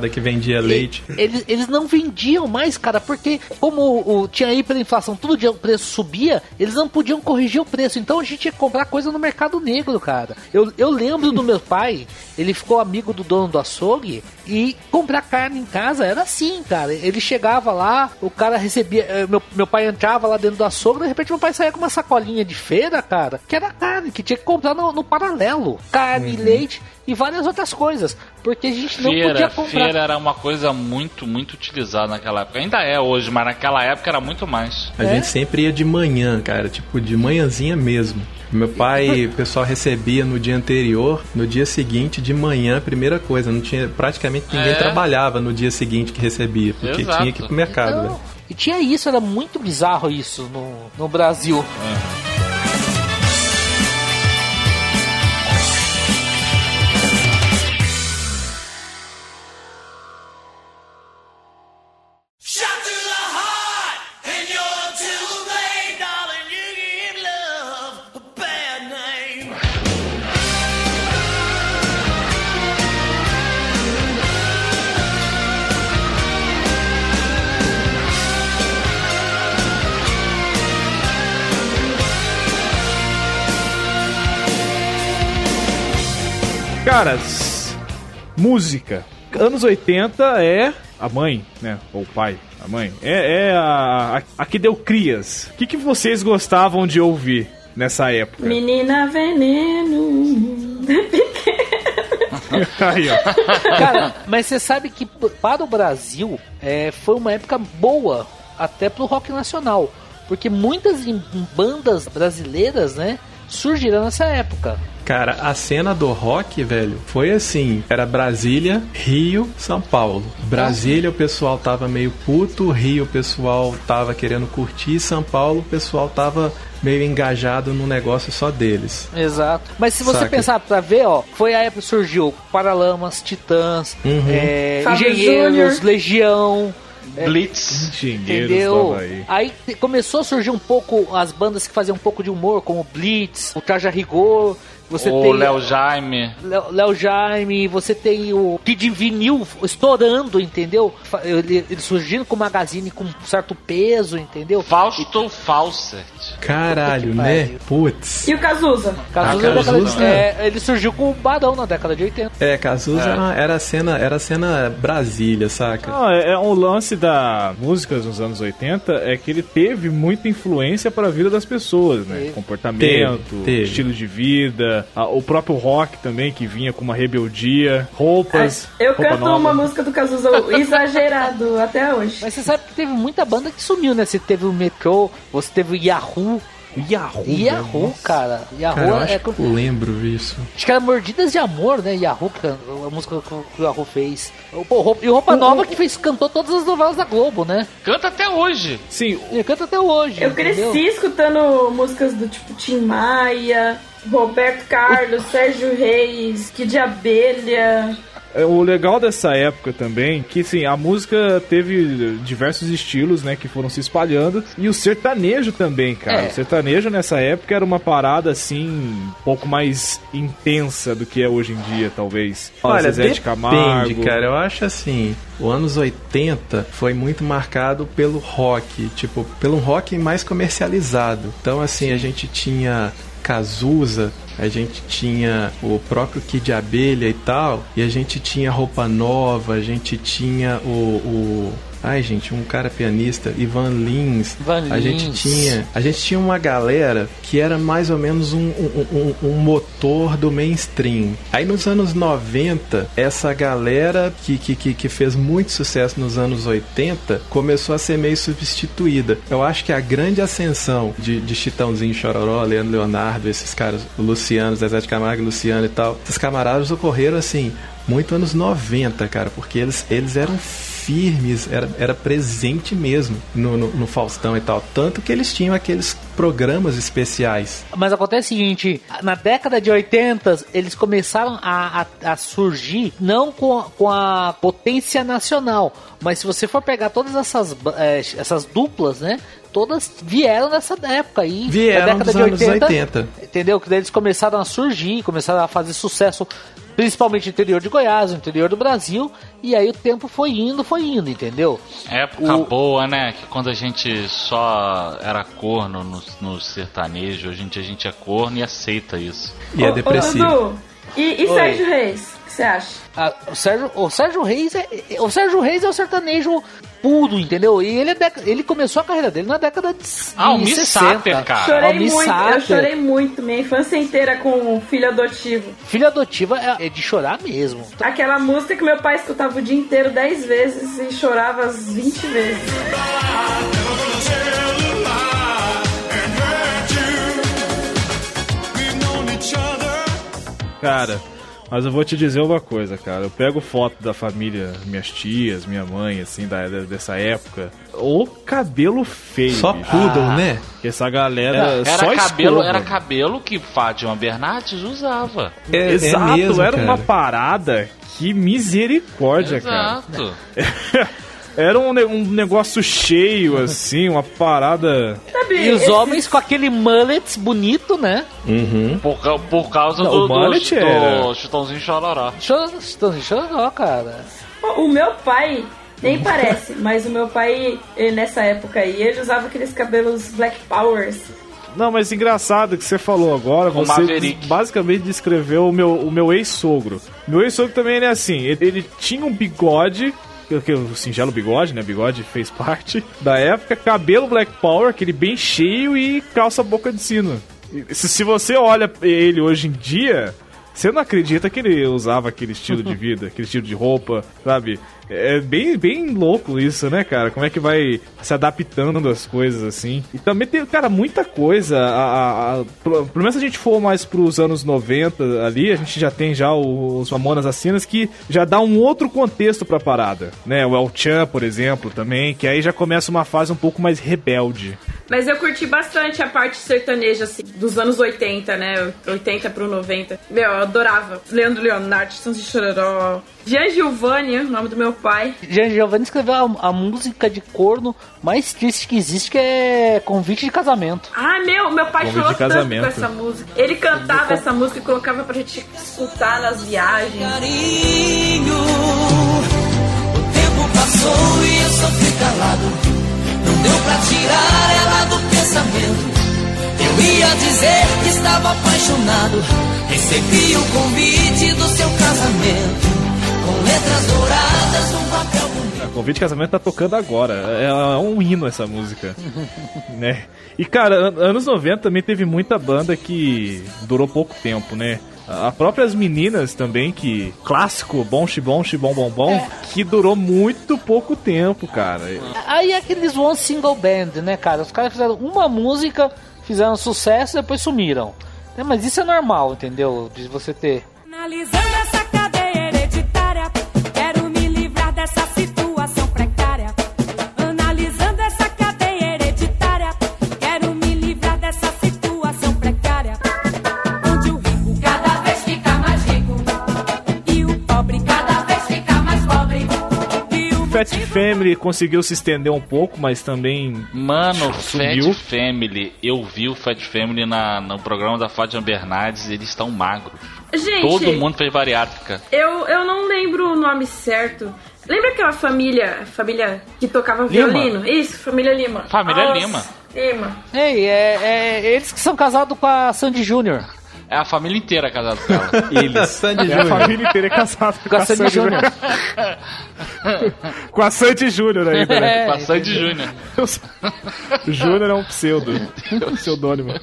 que vendia leite. e- Eles, eles não vendiam mais, cara, porque como o, tinha hiperinflação, todo dia o preço subia, eles não podiam corrigir o preço. Então a gente tinha que comprar coisa no mercado negro, cara. Eu, eu lembro do meu pai, ele ficou amigo do dono do açougue e comprar carne em casa era assim, cara. Ele chegava lá, o cara recebia. eh, Meu, meu pai entrava lá dentro do açougue, de repente meu pai saía com uma sacolinha de feira, cara, que era carne, que tinha que comprar no, no paralelo. Carne, leite e várias outras coisas. Porque a gente não Feira, podia comprar. feira era uma coisa muito, muito utilizada naquela época. Ainda é hoje, mas naquela época era muito mais. A É? gente sempre ia de manhã, cara, tipo de manhãzinha mesmo. Meu pai, [LAUGHS] o pessoal recebia no dia anterior, no dia seguinte, de manhã, primeira coisa. Não tinha, praticamente ninguém É. trabalhava no dia seguinte que recebia, porque Exato. tinha que ir pro mercado, Então, né? E tinha isso, era muito bizarro isso no, no Brasil. Shot música. Anos 80 é a mãe, né? Ou o pai, a mãe. É, é a, a, a que deu crias. O que, que vocês gostavam de ouvir nessa época? Menina veneno. [LAUGHS] Aí, ó. Cara, mas você sabe que para o Brasil é, foi uma época boa até pro rock nacional. Porque muitas bandas brasileiras, né, surgiram nessa época. Cara, a cena do rock, velho, foi assim: era Brasília, Rio, São Paulo. Brasília o pessoal tava meio puto, Rio o pessoal tava querendo curtir, São Paulo o pessoal tava meio engajado no negócio só deles. Exato. Mas se você Saca. pensar pra ver, ó, foi a época que surgiu Paralamas, Titãs, Uhum. é, Engenheiros, Júnior. Legião. Blitz. Engenheiros Entendeu? Aí começou a surgir um pouco as bandas que faziam um pouco de humor, como Blitz, o Traja Rigor. Você o tem Léo Jaime. Léo Jaime, você tem o Kid Vinil estourando, entendeu? Ele, ele surgindo com magazine com um certo peso, entendeu? Fausto Fawcett. Caralho, né? Putz. E o Cazuza? Cazuza, Ah, década de- Cazuza. é, ele surgiu com o Barão na década de 80. É, Cazuza era, era a cena, era a cena Brasília, saca? Não, é, é um lance da música nos anos 80 é que ele teve muita influência para a vida das pessoas, né? Teve. Comportamento, teve. estilo de vida, a- o próprio rock também que vinha com uma rebeldia, roupas, Eu roupa canto nova. uma música do Cazuza exagerado [LAUGHS] até hoje. Mas você sabe que teve muita banda que sumiu, né? Você teve o Metrô, você teve o Yahoo. Yahoo, Yahoo, cara. Yahoo Cara, eu é. que eu lembro isso. Acho que era Mordidas de Amor, né? Yahoo, que a, música que o Yahoo fez. Pô, e o Roupa Nova que fez, cantou todas as novelas da Globo, né? Canta até hoje. Sim, Ele canta até hoje. Eu cresci entendeu? escutando músicas do tipo Tim Maia, Roberto Carlos, Sérgio Reis, Kid Abelha. É, O legal dessa época também, que sim, a música teve diversos estilos, né, que foram se espalhando, e o sertanejo também, cara. É. O sertanejo nessa época era uma parada assim, um pouco mais intensa do que é hoje em dia, talvez. Olha, Zezé de depende, Camargo. cara. Eu acho assim, o anos 80 foi muito marcado pelo rock, tipo, pelo rock mais comercializado. Então, assim, a gente tinha Cazuza, a gente tinha o próprio Kid Abelha e tal, e a gente tinha Roupa Nova, a gente tinha o... o Ai, gente, um cara pianista, Ivan Lins. Ivan a gente Lins. tinha, a gente tinha uma galera que era mais ou menos um, um, um- um motor do mainstream. Aí nos anos 90, essa galera que, que, que, que fez muito sucesso nos anos 80 começou a ser meio substituída. Eu acho que a grande ascensão de, de Chitãozinho, Chororó, Leandro Leonardo, esses caras, Luciano, Zezé de Camargo, Luciano e tal, esses camaradas ocorreram assim, muito anos 90, cara, porque eles, eles eram firmes, era, era presente mesmo no, no, no Faustão e tal. Tanto que eles tinham aqueles programas especiais. Mas acontece o seguinte, na década de 80, eles começaram a, a, a surgir não com a, com a potência nacional, mas se você for pegar todas essas, eh, essas duplas, né? Todas vieram nessa época aí. Vieram na década dos de anos 80, 80. Entendeu? Que daí eles começaram a surgir, começaram a fazer sucesso, principalmente no interior de Goiás, no interior do Brasil, e aí o tempo foi indo, foi indo, entendeu? Época O- boa, né? Que quando a gente só era corno no, no sertanejo, hoje em dia a gente é corno e aceita isso. E é Ô, depressivo. Dudu, e, e Oi. Sérgio Reis? O que você acha? Ah, o, Sérgio, o Sérgio Reis é o Sérgio Reis é o sertanejo puro, entendeu? E ele, é dec- ele começou a carreira dele na década de, Ah, o Miss 60. Sater, cara. Chorei muito, eu Sater. chorei muito, minha infância inteira com filho adotivo. Filho adotiva é, é de chorar mesmo. Aquela música que meu pai escutava o dia inteiro 10 vezes e chorava as 20 vezes. Cara, mas eu vou te dizer uma coisa, cara. Eu pego foto da família, minhas tias, minha mãe, assim, da, da- dessa época. O cabelo feio. Só bicho. poodle, né? Que essa galera Era, só cabelo, escova. era cabelo que Fátima Bernardes usava. É, Exato, é mesmo, era cara. uma parada que misericórdia, cara. Exato. [LAUGHS] Era um, um negócio cheio, assim, uma parada. Sabe, E os esse- homens com aquele mullet bonito, né? Uhum. Por, por causa Não, do, o mullet do, era- do Chitãozinho Chororó. Chorou, chorou, cara. O meu pai, nem parece, mas o meu pai, nessa época aí, ele usava aqueles cabelos Black Powers. Não, mas engraçado que você falou agora, O você Maverick. basicamente descreveu o meu, o meu ex-sogro. Meu ex-sogro também ele é assim, ele, ele tinha um bigode, o singelo bigode, né? Bigode fez parte [LAUGHS] da época, cabelo Black Power, aquele bem cheio e calça boca de sino. Se, se você olha ele hoje em dia, você não acredita que ele usava aquele estilo de vida, aquele estilo de roupa, sabe? É bem, bem louco isso, né, cara? Como é que vai se adaptando as coisas assim. E também tem, cara, muita coisa. A, a, a- pelo menos se a gente for mais pros anos 90 ali, a gente já tem já os Mamonas Assassinas que já dá um outro contexto pra parada, né? O El Chan, por exemplo, também, que aí já começa uma fase um pouco mais rebelde. Mas eu curti bastante a parte sertaneja, assim, dos anos 80, né? 80 pro 90. Meu, eu adorava. Leandro Leonardo, Santos de Chororó. Jean Giovanni, o nome do meu pai. Jean Giovanni escreveu a, a música de corno mais triste que existe, que é Convite de Casamento. Ah, meu, meu pai Convite chorou tanto com essa música. Ele cantava essa música e colocava pra gente escutar nas viagens. carinho. O tempo passou e eu sofri calado. Não deu pra tirar ela do pensamento. Dizer que estava apaixonado. Recebi o convite do seu casamento. Com letras douradas num papel bonito. A Convite de Casamento tá tocando agora. É, é um hino essa música. [LAUGHS] né? E, cara, an- anos 90 também teve muita banda que durou pouco tempo, né? A própria As Meninas também, que... Clássico, Bom Xibom, Xibom Bom Bom, que durou muito pouco tempo, cara. Aí é aqueles One Single Band, né, cara? Os caras fizeram uma música, fizeram sucesso e depois sumiram. É, mas isso é normal, entendeu? De você ter. Analisando essa Fat Family conseguiu se estender um pouco, mas também. Mano, Sumiu. Fat Family, eu vi o Fat Family na, no programa da Fátima Bernardes, eles estão magros. Gente, Todo mundo fez bariátrica. Eu, eu não lembro o nome certo. Lembra aquela família, família que tocava Lima. violino? Isso, família Lima. Família Nossa, Lima. Lima. Ei, é, é eles que são casados com a Sandy Júnior. É a família inteira casada com ela. [LAUGHS] Eles. Sandy É, a família inteira é casada com, Com a Sandy Júnior. com a Sandy Júnior ainda, né? É, com a Sandy Júnior. [LAUGHS] Júnior é um pseudo. É um pseudônimo.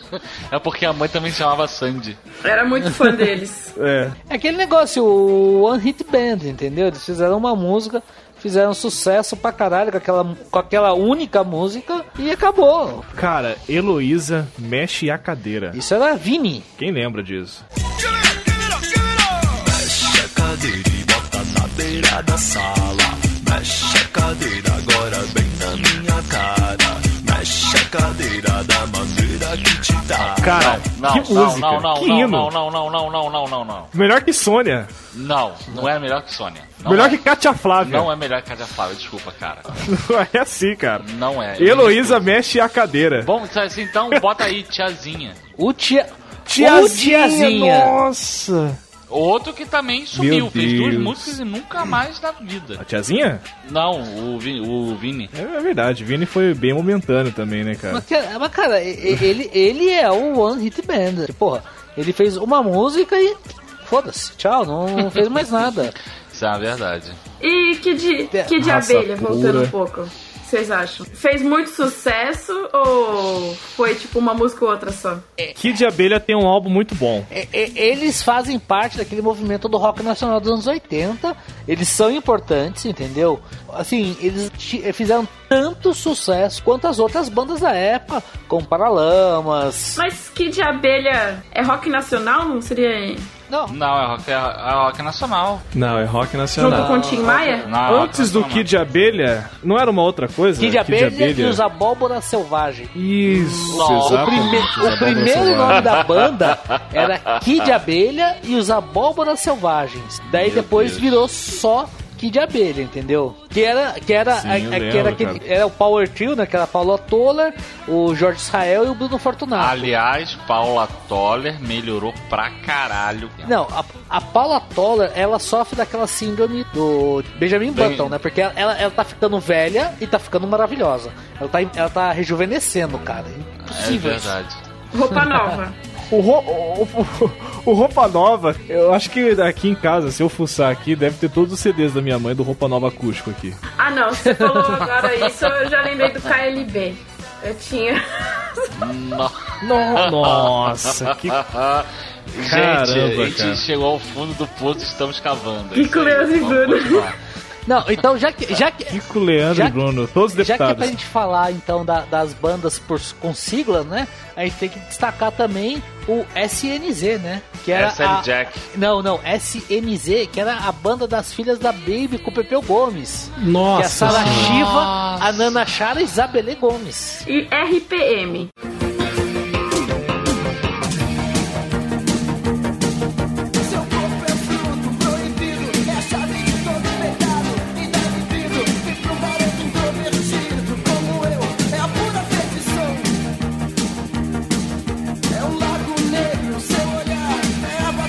É porque a mãe também se chamava Sandy. Era muito fã deles. É. É aquele negócio, o One Hit Band, entendeu? Eles fizeram uma música, fizeram sucesso pra caralho com aquela, com aquela única música e acabou. Cara, Heloísa mexe a cadeira. Isso era Vini. Quem lembra disso? Mexe a cadeira e bota na beira da sala. Mexe a cadeira agora bem na minha cara. Mexe a cadeira da maneira que te dá. Cara, Não, que não, música, não, não, que não, hino. não, não, não, não, não, não, não, não. Melhor que Sônia. Não, não é melhor que Sônia. Não Melhor é. que Katia Flávia. Não é melhor que a Flávia, desculpa, cara. [LAUGHS] Não é assim, cara. Não é. Heloísa mexe a cadeira. Vamos, então bota aí, tiazinha. O tia... Tiazinha, o tiazinha. Nossa. Outro que também sumiu, Meu fez duas músicas e nunca mais na vida. A tiazinha? Não, o Vini. O Vini. É é verdade, Vini foi bem momentâneo também, né, cara? Mas, cara, mas, cara, ele, ele é o One Hit Band. Porra, ele fez uma música e. Foda-se, tchau, não fez mais nada. [LAUGHS] Isso é uma verdade. E que de, que de Raça abelha, voltando pura. um pouco. Vocês acham? Fez muito sucesso ou foi tipo uma música ou outra só? Kid de Abelha tem um álbum muito bom. E- e- Eles fazem parte daquele movimento do rock nacional dos anos 80. Eles são importantes, entendeu? Assim, eles ti- fizeram tanto sucesso quanto as outras bandas da época, como Paralamas. Mas que de abelha é rock nacional? Não seria Não, Não, é rock, é, é rock nacional. Não, é rock junto nacional. com Tim Maia? Não, é Antes do. Kid de Abelha, não era uma outra coisa? Kid de Abelha e os Abóbora Selvagem. Isso, o. Prime- o Abóbora primeiro Selvagem. nome da banda era [LAUGHS] Kid Abelha e os Abóboras Selvagens. Daí depois Deus. virou só Kid Abelha, entendeu? Que era, que era, Sim, a- a- que lembro, era, aquele, era o Power Trio, né? Que era a Paula Toller, o Jorge Israel e o Bruno Fortunato. Aliás, Paula Toller melhorou pra caralho. Não, a, a Paula Toller, ela sofre daquela síndrome do Benjamin Bem- Button, né? Porque ela, ela, ela tá ficando velha e tá ficando maravilhosa. Ela tá, ela tá rejuvenescendo, cara. É Impossível. isso. verdade. Roupa nova. [LAUGHS] O, ro- o, o- o Roupa Nova, eu acho que aqui em casa, se eu fuçar aqui, deve ter todos os CDs da minha mãe do Roupa Nova Acústico aqui. Ah não, você falou agora isso, eu já lembrei do KLB. Eu tinha. No- No- Nossa, que Gente, Caramba, a gente cara. chegou ao fundo do poço e estamos cavando. Kiko Isso aí, Leandro e vamos Bruno. Não, então já que, já que, Kiko, Leandro Já e que- Bruno, todos Já que é pra deputados. gente falar então da- das bandas por, com siglas, né? A gente tem que destacar também o SNZ, né? Que era SL a... Jack. Não, não, SNZ, que era a banda das filhas da Baby com o Pepeu Gomes. que é a Nossa Sara. Shiva, a Nana Chara e Isabelle Gomes. E RPM.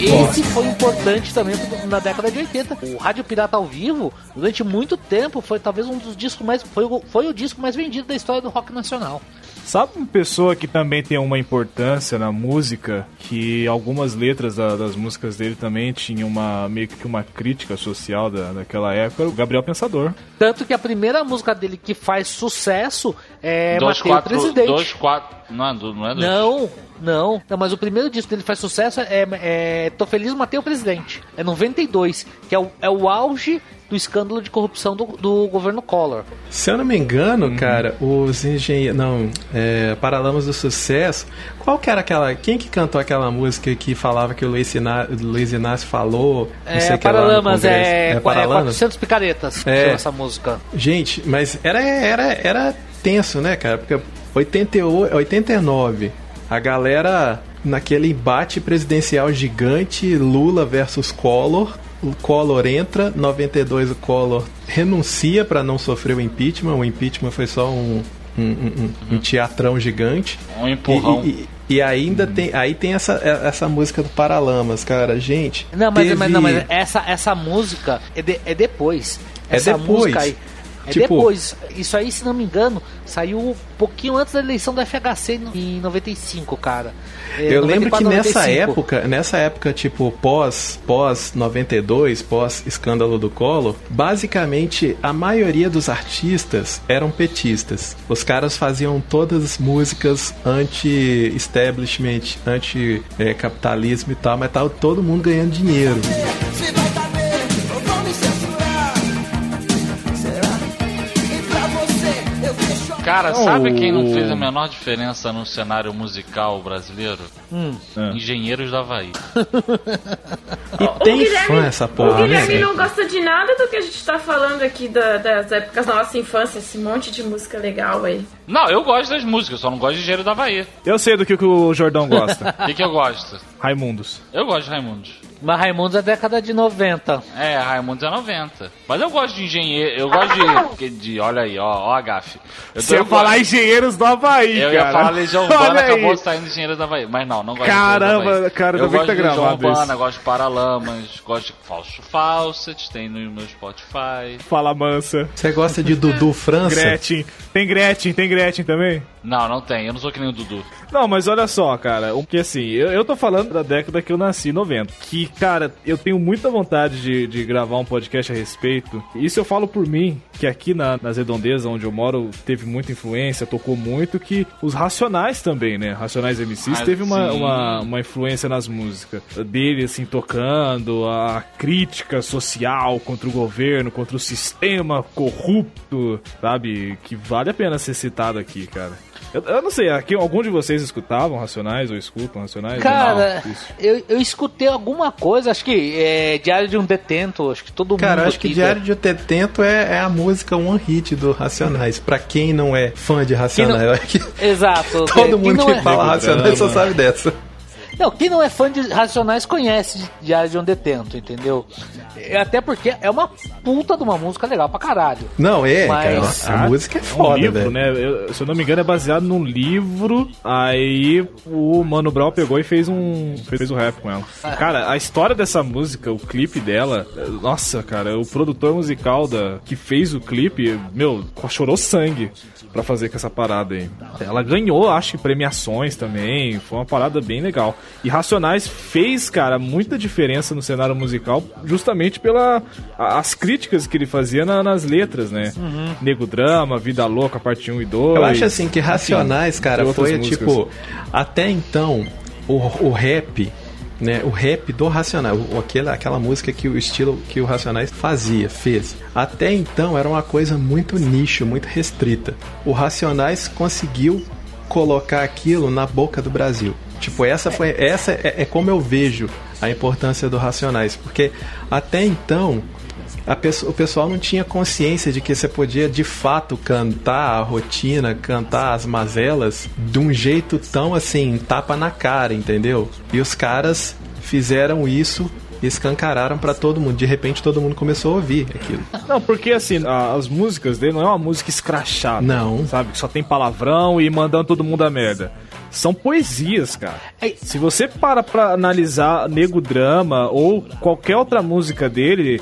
Esse foi importante também na década de 80. O Rádio Pirata ao vivo, durante muito tempo, foi talvez um dos discos mais. Foi, foi o disco mais vendido da história do rock nacional. Sabe uma pessoa que também tem uma importância na música, que algumas letras da- das músicas dele também tinham uma, meio que uma crítica social da, daquela época, o Gabriel Pensador. Tanto que a primeira música dele que faz sucesso é dois, Matei o quatro, Presidente. dois, quatro. Não é, do- não é dois. Não, não, não, mas o primeiro disco dele que faz sucesso é, é Tô Feliz Matei o Presidente. É 92, que é o, é o auge do escândalo de corrupção do, do governo Collor. Se eu não me engano, cara, os engenheiros. Não, é, Paralamas do Sucesso. Qual que era aquela. Quem que cantou aquela música que falava que o Luiz, Iná, Luiz Inácio falou? Não sei É, o que lá no Paralamas, Congresso? é, é, Paralamas? 400 picaretas que É. chama essa música. Gente, mas era, era, era tenso, né, cara? Porque 88, 89, a galera naquele embate presidencial gigante, Lula versus Collor. O Collor entra, 92 o Collor renuncia para não sofrer o impeachment. O impeachment foi só um, um, um- um- um teatrão gigante. Um empurrão. E, e- e ainda tem, aí tem essa, essa música do Paralamas, cara. Gente. Não, mas, teve- mas, não, mas essa, essa música é, de- é depois. É Essa depois. música aí. É Tipo- depois. Isso aí, se não me engano, saiu um pouquinho antes da eleição do FHC no- em 95, cara. É, Eu lembro que 94, nessa 95. época, nessa época, tipo, pós, pós 92, pós escândalo do Collor, basicamente a maioria dos artistas eram petistas. Os caras faziam todas as músicas anti-establishment, anti-capitalismo e tal, mas tava todo mundo ganhando dinheiro. Se vai Cara, Não, sabe quem não o- fez a menor diferença no cenário musical brasileiro? Hum. É. Engenheiros do Havaí. E tem Guilherme- fã essa O porra, né? Guilherme não gosta de nada do que a gente tá falando aqui da- das épocas da nossa infância, esse monte de música legal aí. Não, eu gosto das músicas, só não gosto de Engenheiro do Havaí. Eu sei do que, que o Jordão gosta. [LAUGHS] O que, que eu gosto? Raimundos. Eu gosto de Raimundos. Mas Raimundos é década de 90. É, Raimundos é 90. Mas eu gosto de engenheiro. Eu gosto de. de olha aí, ó, ó a gafe. Eu, Você ia eu falar gosto- Engenheiros do Havaí, Eu cara. ia falar Legião Urbana, Olha aí. acabou saindo Engenheiros da Havaí. Mas não, não gosto Caramba, de cara, eu gosto tá de Legião Urbana, isso. gosto de Paralamas, gosto de Falso Fawcett, tem no meu Spotify. Fala mansa. Você gosta de Dudu França? Gretchen. Tem Gretchen, tem Gretchen também? Não, não tem, eu não sou que nem o Dudu. Não, mas olha só, cara, o que assim, eu, eu tô falando da década que eu nasci, 90. Que, cara, eu tenho muita vontade de, de gravar um podcast a respeito. Isso eu falo por mim, que aqui na, nas redondezas onde eu moro teve muita influência, tocou muito, que os Racionais também, né? Racionais MCs Ah, teve uma, uma, uma influência nas músicas. Dele, assim, tocando, a crítica social contra o governo, contra o sistema corrupto, sabe? Que vale a pena ser citado aqui, cara. Eu, eu não sei, aqui algum de vocês escutavam Racionais ou escutam Racionais? Cara, Não, eu, eu escutei alguma coisa, acho que é Diário de um Detento, acho que todo mundo. Cara, eu acho que aqui- Diário de um Tetento é, é a música One Hit do Racionais. Pra quem não é fã de Racionais, que [LAUGHS] Exato. [LAUGHS] todo mundo não que é... fala Racionais só sabe dessa. Não, quem não é fã de Racionais conhece Diário de um Detento, entendeu? É, Até porque é uma puta de uma música legal pra caralho. Não, é, Mas- cara. A música é um foda, livro, velho. né? Eu- se eu não me engano, é baseado num livro. Aí o Mano Brown pegou e fez um fez um rap com ela. Cara, a história dessa música, o clipe dela, nossa, cara, o produtor musical da que fez o clipe, meu, chorou sangue pra fazer com essa parada aí. Ela ganhou, acho que premiações também. Foi uma parada bem legal. E Racionais fez, cara, muita diferença no cenário musical, justamente pela a- as críticas que ele fazia na- nas letras, né? Nego Drama, Vida Louca, parte 1 e 2. Eu acho assim que Racionais, cara, tem outras foi músicas. tipo. Até então, o, o rap. Né, o rap do Racionais, o- aquela, aquela música que o estilo que o Racionais fazia, fez. Até então era uma coisa muito nicho, muito restrita. O Racionais conseguiu colocar aquilo na boca do Brasil. Tipo, essa foi essa é, é como eu vejo a importância do Racionais, porque até então a pesso- o pessoal não tinha consciência de que você podia de fato cantar a rotina, cantar as mazelas de um jeito tão assim, tapa na cara, entendeu? E os caras fizeram isso e escancararam pra todo mundo. De repente todo mundo começou a ouvir aquilo. Não, porque assim, a- as músicas dele não é uma música escrachada. Não. Sabe? Que só tem palavrão e mandando todo mundo a merda. São poesias, cara. Ei. Se você para pra analisar Nego Drama ou qualquer outra música dele, é,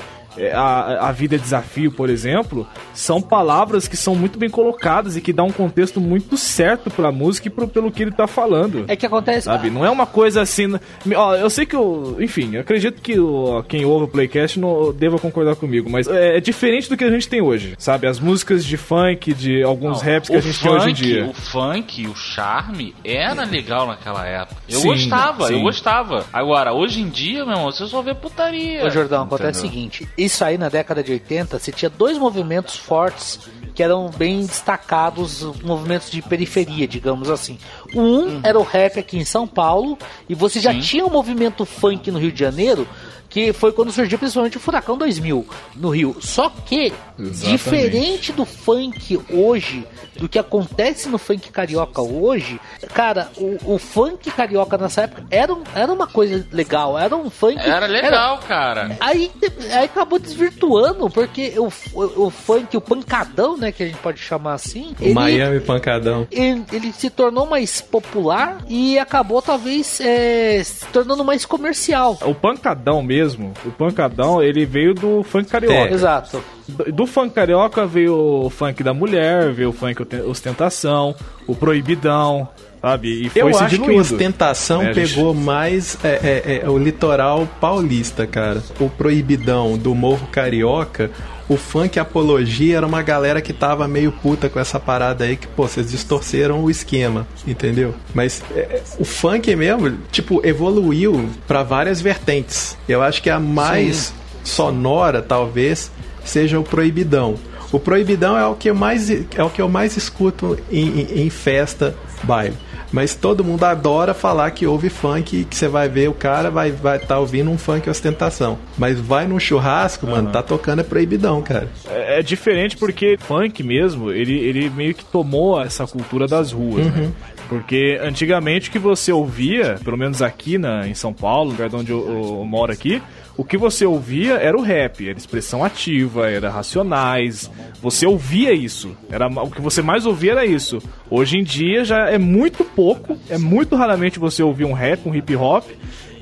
a, a Vida é Desafio, por exemplo, são palavras que são muito bem colocadas e que dão um contexto muito certo pra música e pro, pelo que ele tá falando. É que acontece. Sabe? Não é uma coisa assim. Ó, eu sei que eu. Enfim, eu acredito que o, quem ouve o Playcast não deva concordar comigo, mas é, é diferente do que a gente tem hoje. Sabe? As músicas de funk, de alguns raps que a gente tem hoje em funk- dia. O funk, o charme, era legal naquela época. Eu Sim, gostava, eu sim. gostava. Agora, hoje em dia, meu irmão, você só vê putaria. Ô Jordão, acontece o seguinte: isso aí na década de 80, você tinha dois movimentos fortes que eram bem destacados, movimentos de periferia, digamos assim. Um era o rap aqui em São Paulo, e você já Sim. tinha um movimento funk no Rio de Janeiro que foi quando surgiu principalmente o Furacão 2000 no Rio. Só que, Exatamente. diferente do funk hoje, do que acontece no funk carioca hoje, cara, o, o funk carioca nessa época era, um- era uma coisa legal, era um funk. Era legal, cara. Aí, aí acabou desvirtuando, porque o, o, o funk, o pancadão, né, que a gente pode chamar assim, O Miami Pancadão. ele, ele se tornou mais popular e acabou talvez é, se tornando mais comercial. O pancadão mesmo, o pancadão, ele veio do funk carioca. Exato. Do, do funk carioca veio o funk da mulher, veio o funk ostentação, o proibidão, sabe? E foi Eu se acho que o diluindo. Ostentação É, a gente- pegou mais é, é, é, o litoral paulista, cara. O proibidão do Morro Carioca, o funk apologia era uma galera que tava meio puta com essa parada aí, que, pô, vocês distorceram o esquema, entendeu? Mas é, o funk mesmo, tipo, evoluiu pra várias vertentes. Eu acho que a mais sonora, talvez, seja o proibidão. O proibidão é o que eu mais, é o que eu mais escuto em, em- em festa, baile. Mas todo mundo adora falar que ouve funk, que você vai ver o cara vai vai tá ouvindo um funk ostentação. Mas vai num churrasco, mano, tá tocando é proibidão, cara. É, é diferente porque funk mesmo, ele, ele meio que tomou essa cultura das ruas, Uhum. né? Porque antigamente o que você ouvia, pelo menos aqui na, em São Paulo, lugar de onde eu, eu moro aqui, o que você ouvia era o rap, era expressão ativa, era racionais. Você ouvia isso. Era, o que você mais ouvia era isso. Hoje em dia já é muito pouco, é muito raramente você ouvir um rap, um hip hop.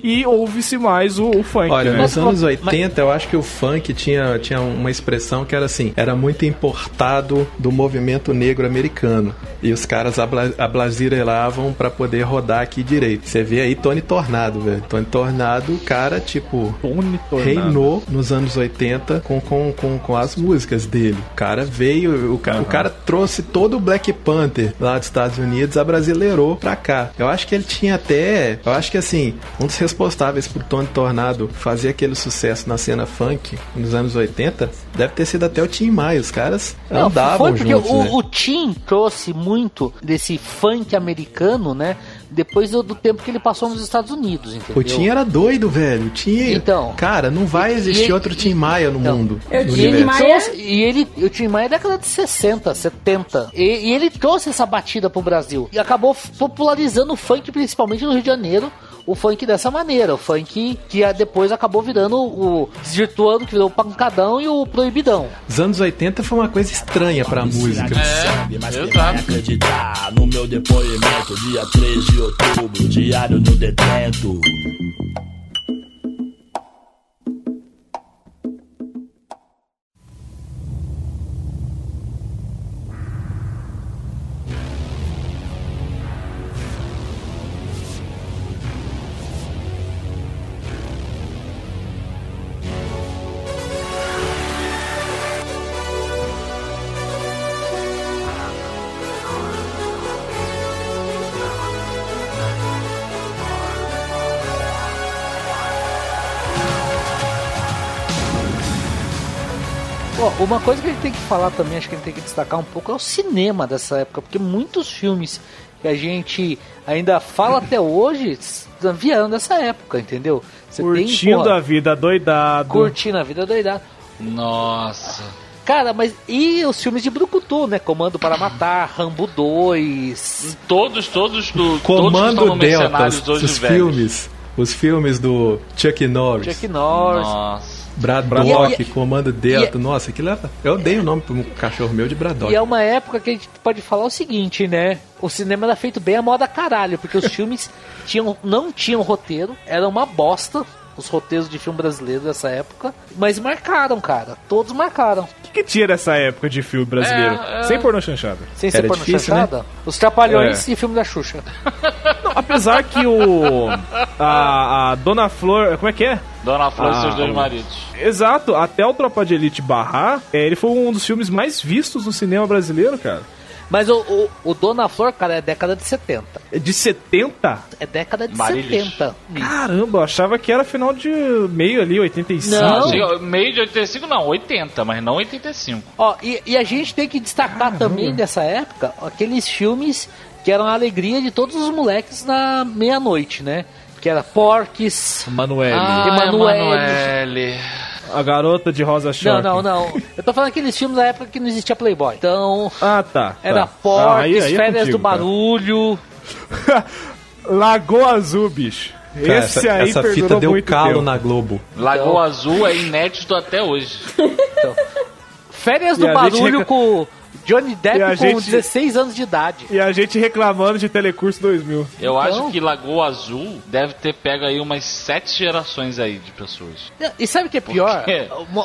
E ouve-se mais o, o funk. Olha, né? nos anos 80 eu acho que o funk tinha, tinha uma expressão que era assim, era muito importado do movimento negro americano. E os caras abla- ablazirelavam pra poder rodar aqui direito. Você vê aí Tony Tornado, velho. Tony Tornado, o cara, tipo, Tony Tornado. reinou nos anos 80 com, com, com, com as músicas dele. O cara veio, o, ca- o cara trouxe todo o Black Panther lá dos Estados Unidos, abrasileirou pra cá. Eu acho que ele tinha até, eu acho que assim, um dos responsáveis por Tony Tornado fazer aquele sucesso na cena funk nos anos 80, deve ter sido até o Tim Maia. Os caras Não, andavam foi porque juntos, o, né? o Tim trouxe muito desse funk americano, né? Depois do, tempo que ele passou nos Estados Unidos, entendeu? O Tim era doido, velho. O Tim, Então. cara, não vai existir e- outro Tim Maia no Então, mundo. Eu no tinha universo. Maia- e ele, o Tim Maia é década de 60, 70. E, e ele trouxe essa batida pro Brasil. E acabou popularizando o funk, principalmente no Rio de Janeiro. O funk dessa maneira. O funk que ah, depois acabou virando o. desvirtuando, que virou o pancadão e o proibidão. Os anos 80 foi uma coisa estranha pra música. É, Mas exato. acreditar no meu depoimento Dia 3 de outubro, diário do detento uma coisa que a gente tem que falar também, acho que a gente tem que destacar um pouco, é o cinema dessa época, porque muitos filmes que a gente ainda fala até hoje vieram dessa época, entendeu? Você Curtindo porra, a vida doidado. Curtindo a vida doidada. Nossa. Cara, mas e os filmes de Brucutu, né? Comando para Matar, Rambo 2. Todos, todos do. todos Comando no Delta, os velhos. filmes. Os filmes do Chuck Norris. Chuck Norris. Nossa. Braddock, E- e- Comando Delta. Nossa, aquilo era. Eu dei o nome pro cachorro meu de Braddock. E é uma época que a gente pode falar o seguinte, né? O cinema era feito bem a moda caralho, porque os [LAUGHS] filmes tinham, não tinham roteiro, era uma bosta. Os roteiros de filme brasileiro dessa época, mas marcaram, cara. Todos marcaram. O que, que tinha nessa época de filme brasileiro? É, é. Sem pornô chanchada. Sem ser Era porno difícil, chanchada. Os Trapalhões É. e filme da Xuxa. [LAUGHS] Não, apesar que o. A, a Dona Flor. Como é que é? Dona Flor e Ah, seus dois maridos. Exato, até o Tropa de Elite barrar, é, ele foi um dos filmes mais vistos no cinema brasileiro, cara. Mas o, o, o Dona Flor, cara, é década de 70. É De 70? É década de Marílios. 70. Caramba, eu achava que era final de meio ali, 85. Não. Chega- Meio de 85, não, 80, mas não 85. Ó, e, e a gente tem que destacar também dessa época aqueles filmes que eram a alegria de todos os moleques na meia-noite, né? que era Porques, Manuel. Ah, Emanuele. A garota de rosa Não, short. não, não. Eu tô falando aqueles filmes da época que não existia Playboy. Então, Ah, tá. era tá. Ah, aí- aí é Férias contigo, do. Barulho. [LAUGHS] Lagoa Azul, bicho. Cara, Esse essa, aí essa fita deu muito calo tempo. na Globo. Lagoa Azul é inédito até hoje. Férias E do gente Barulho recla- com Johnny Depp com gente- 16 anos de idade. E a gente reclamando de Telecurso 2000. Eu Então- acho que Lagoa Azul deve ter pego aí umas sete gerações aí de pessoas. E sabe o que é pior?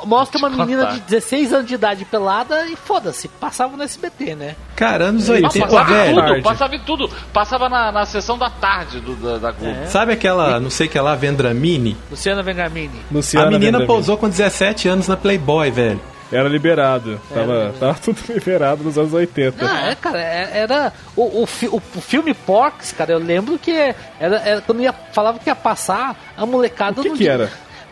Mostra [LAUGHS] uma Te menina contar. de 16 anos de idade pelada e foda-se, passava no SBT, né? Cara, anos Não, 80, passava tudo, tarde. passava em tudo. Passava na, na sessão da tarde do, da, da Globo. É. Sabe aquela, não sei o que lá, Vendramini? Luciana Vengamini. Luciana a menina Vendramini. pousou com 17 anos na Playboy, velho. Era liberado. Tava, tava [LAUGHS] tudo liberado nos anos 80. Ah, é, cara, é- era. O, o, fi- o- filme Porks, cara, eu lembro que era, era- quando ia, falava que ia passar, a molecada O que não que era?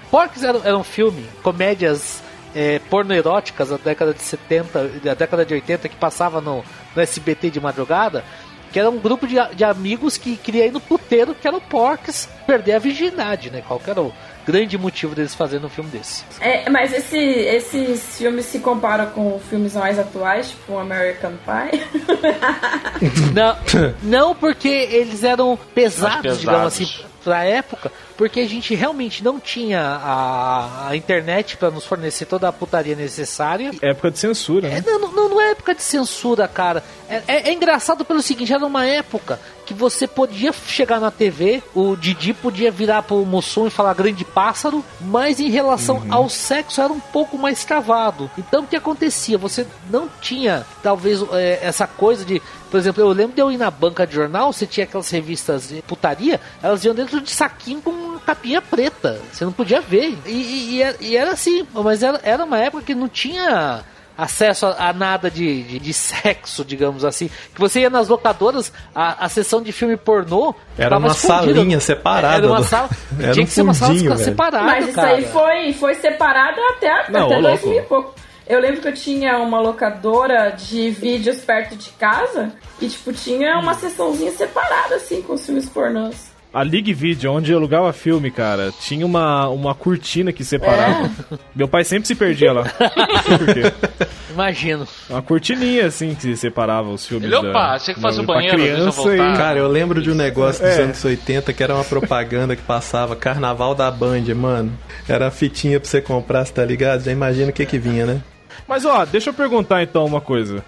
Porks era, era um filme, comédias é, pornoeróticas da década de 70, da década de 80, que passava no, no SBT de madrugada. Que era um grupo de, de amigos que queria ir no puteiro, que era o Porks, perder a virgindade, né? Qual que era o grande motivo deles fazerem um filme desse? É, mas esse- esses filmes se comparam com filmes mais atuais, tipo American Pie. Não, [LAUGHS] não porque eles eram pesados, pesados. digamos assim, pra época, porque a gente realmente não tinha a, a internet pra nos fornecer toda a putaria necessária. Época de censura, É, né? não, não, não é época de censura, cara. É, é- é engraçado pelo seguinte, era uma época que você podia chegar na TV, o Didi podia virar pro Mussum e falar grande pássaro, mas em relação ao sexo era um pouco mais travado. Então o que acontecia? Você não tinha, talvez, é, essa coisa de. Por exemplo, eu lembro de eu ir na banca de jornal, você tinha aquelas revistas de putaria, elas iam dentro de saquinho com uma capinha preta. Você não podia ver. E, e- e era- e era assim, mas era, era uma época que não tinha acesso a, a nada de, de, de sexo, digamos assim. Que você ia nas locadoras, a, a sessão de filme pornô. Era uma escondida. salinha separada Era uma sala. [LAUGHS] Era tinha um que ser uma sala velho. separada. Mas isso cara. aí foi, foi separado até, Não, até ô, 2000 e pouco. Eu lembro que eu tinha uma locadora de vídeos perto de casa e, tipo, tinha uma sessãozinha separada, assim, com os filmes pornôs. A League Video, onde eu alugava filme, cara, tinha uma, uma cortina que separava. Meu pai sempre se perdia lá. [LAUGHS] Não sei por quê. Imagino. Uma cortininha, assim, que separava os filmes. Ele, opa, da- achei que fazia o banheiro, deixa eu criança voltar. e- Cara, eu lembro de um negócio dos É. anos 80 que era uma propaganda que passava Carnaval da Band, mano. Era a fitinha pra você comprar, você tá ligado? Já imagina o que que vinha, né? Mas ó, deixa eu perguntar então uma coisa.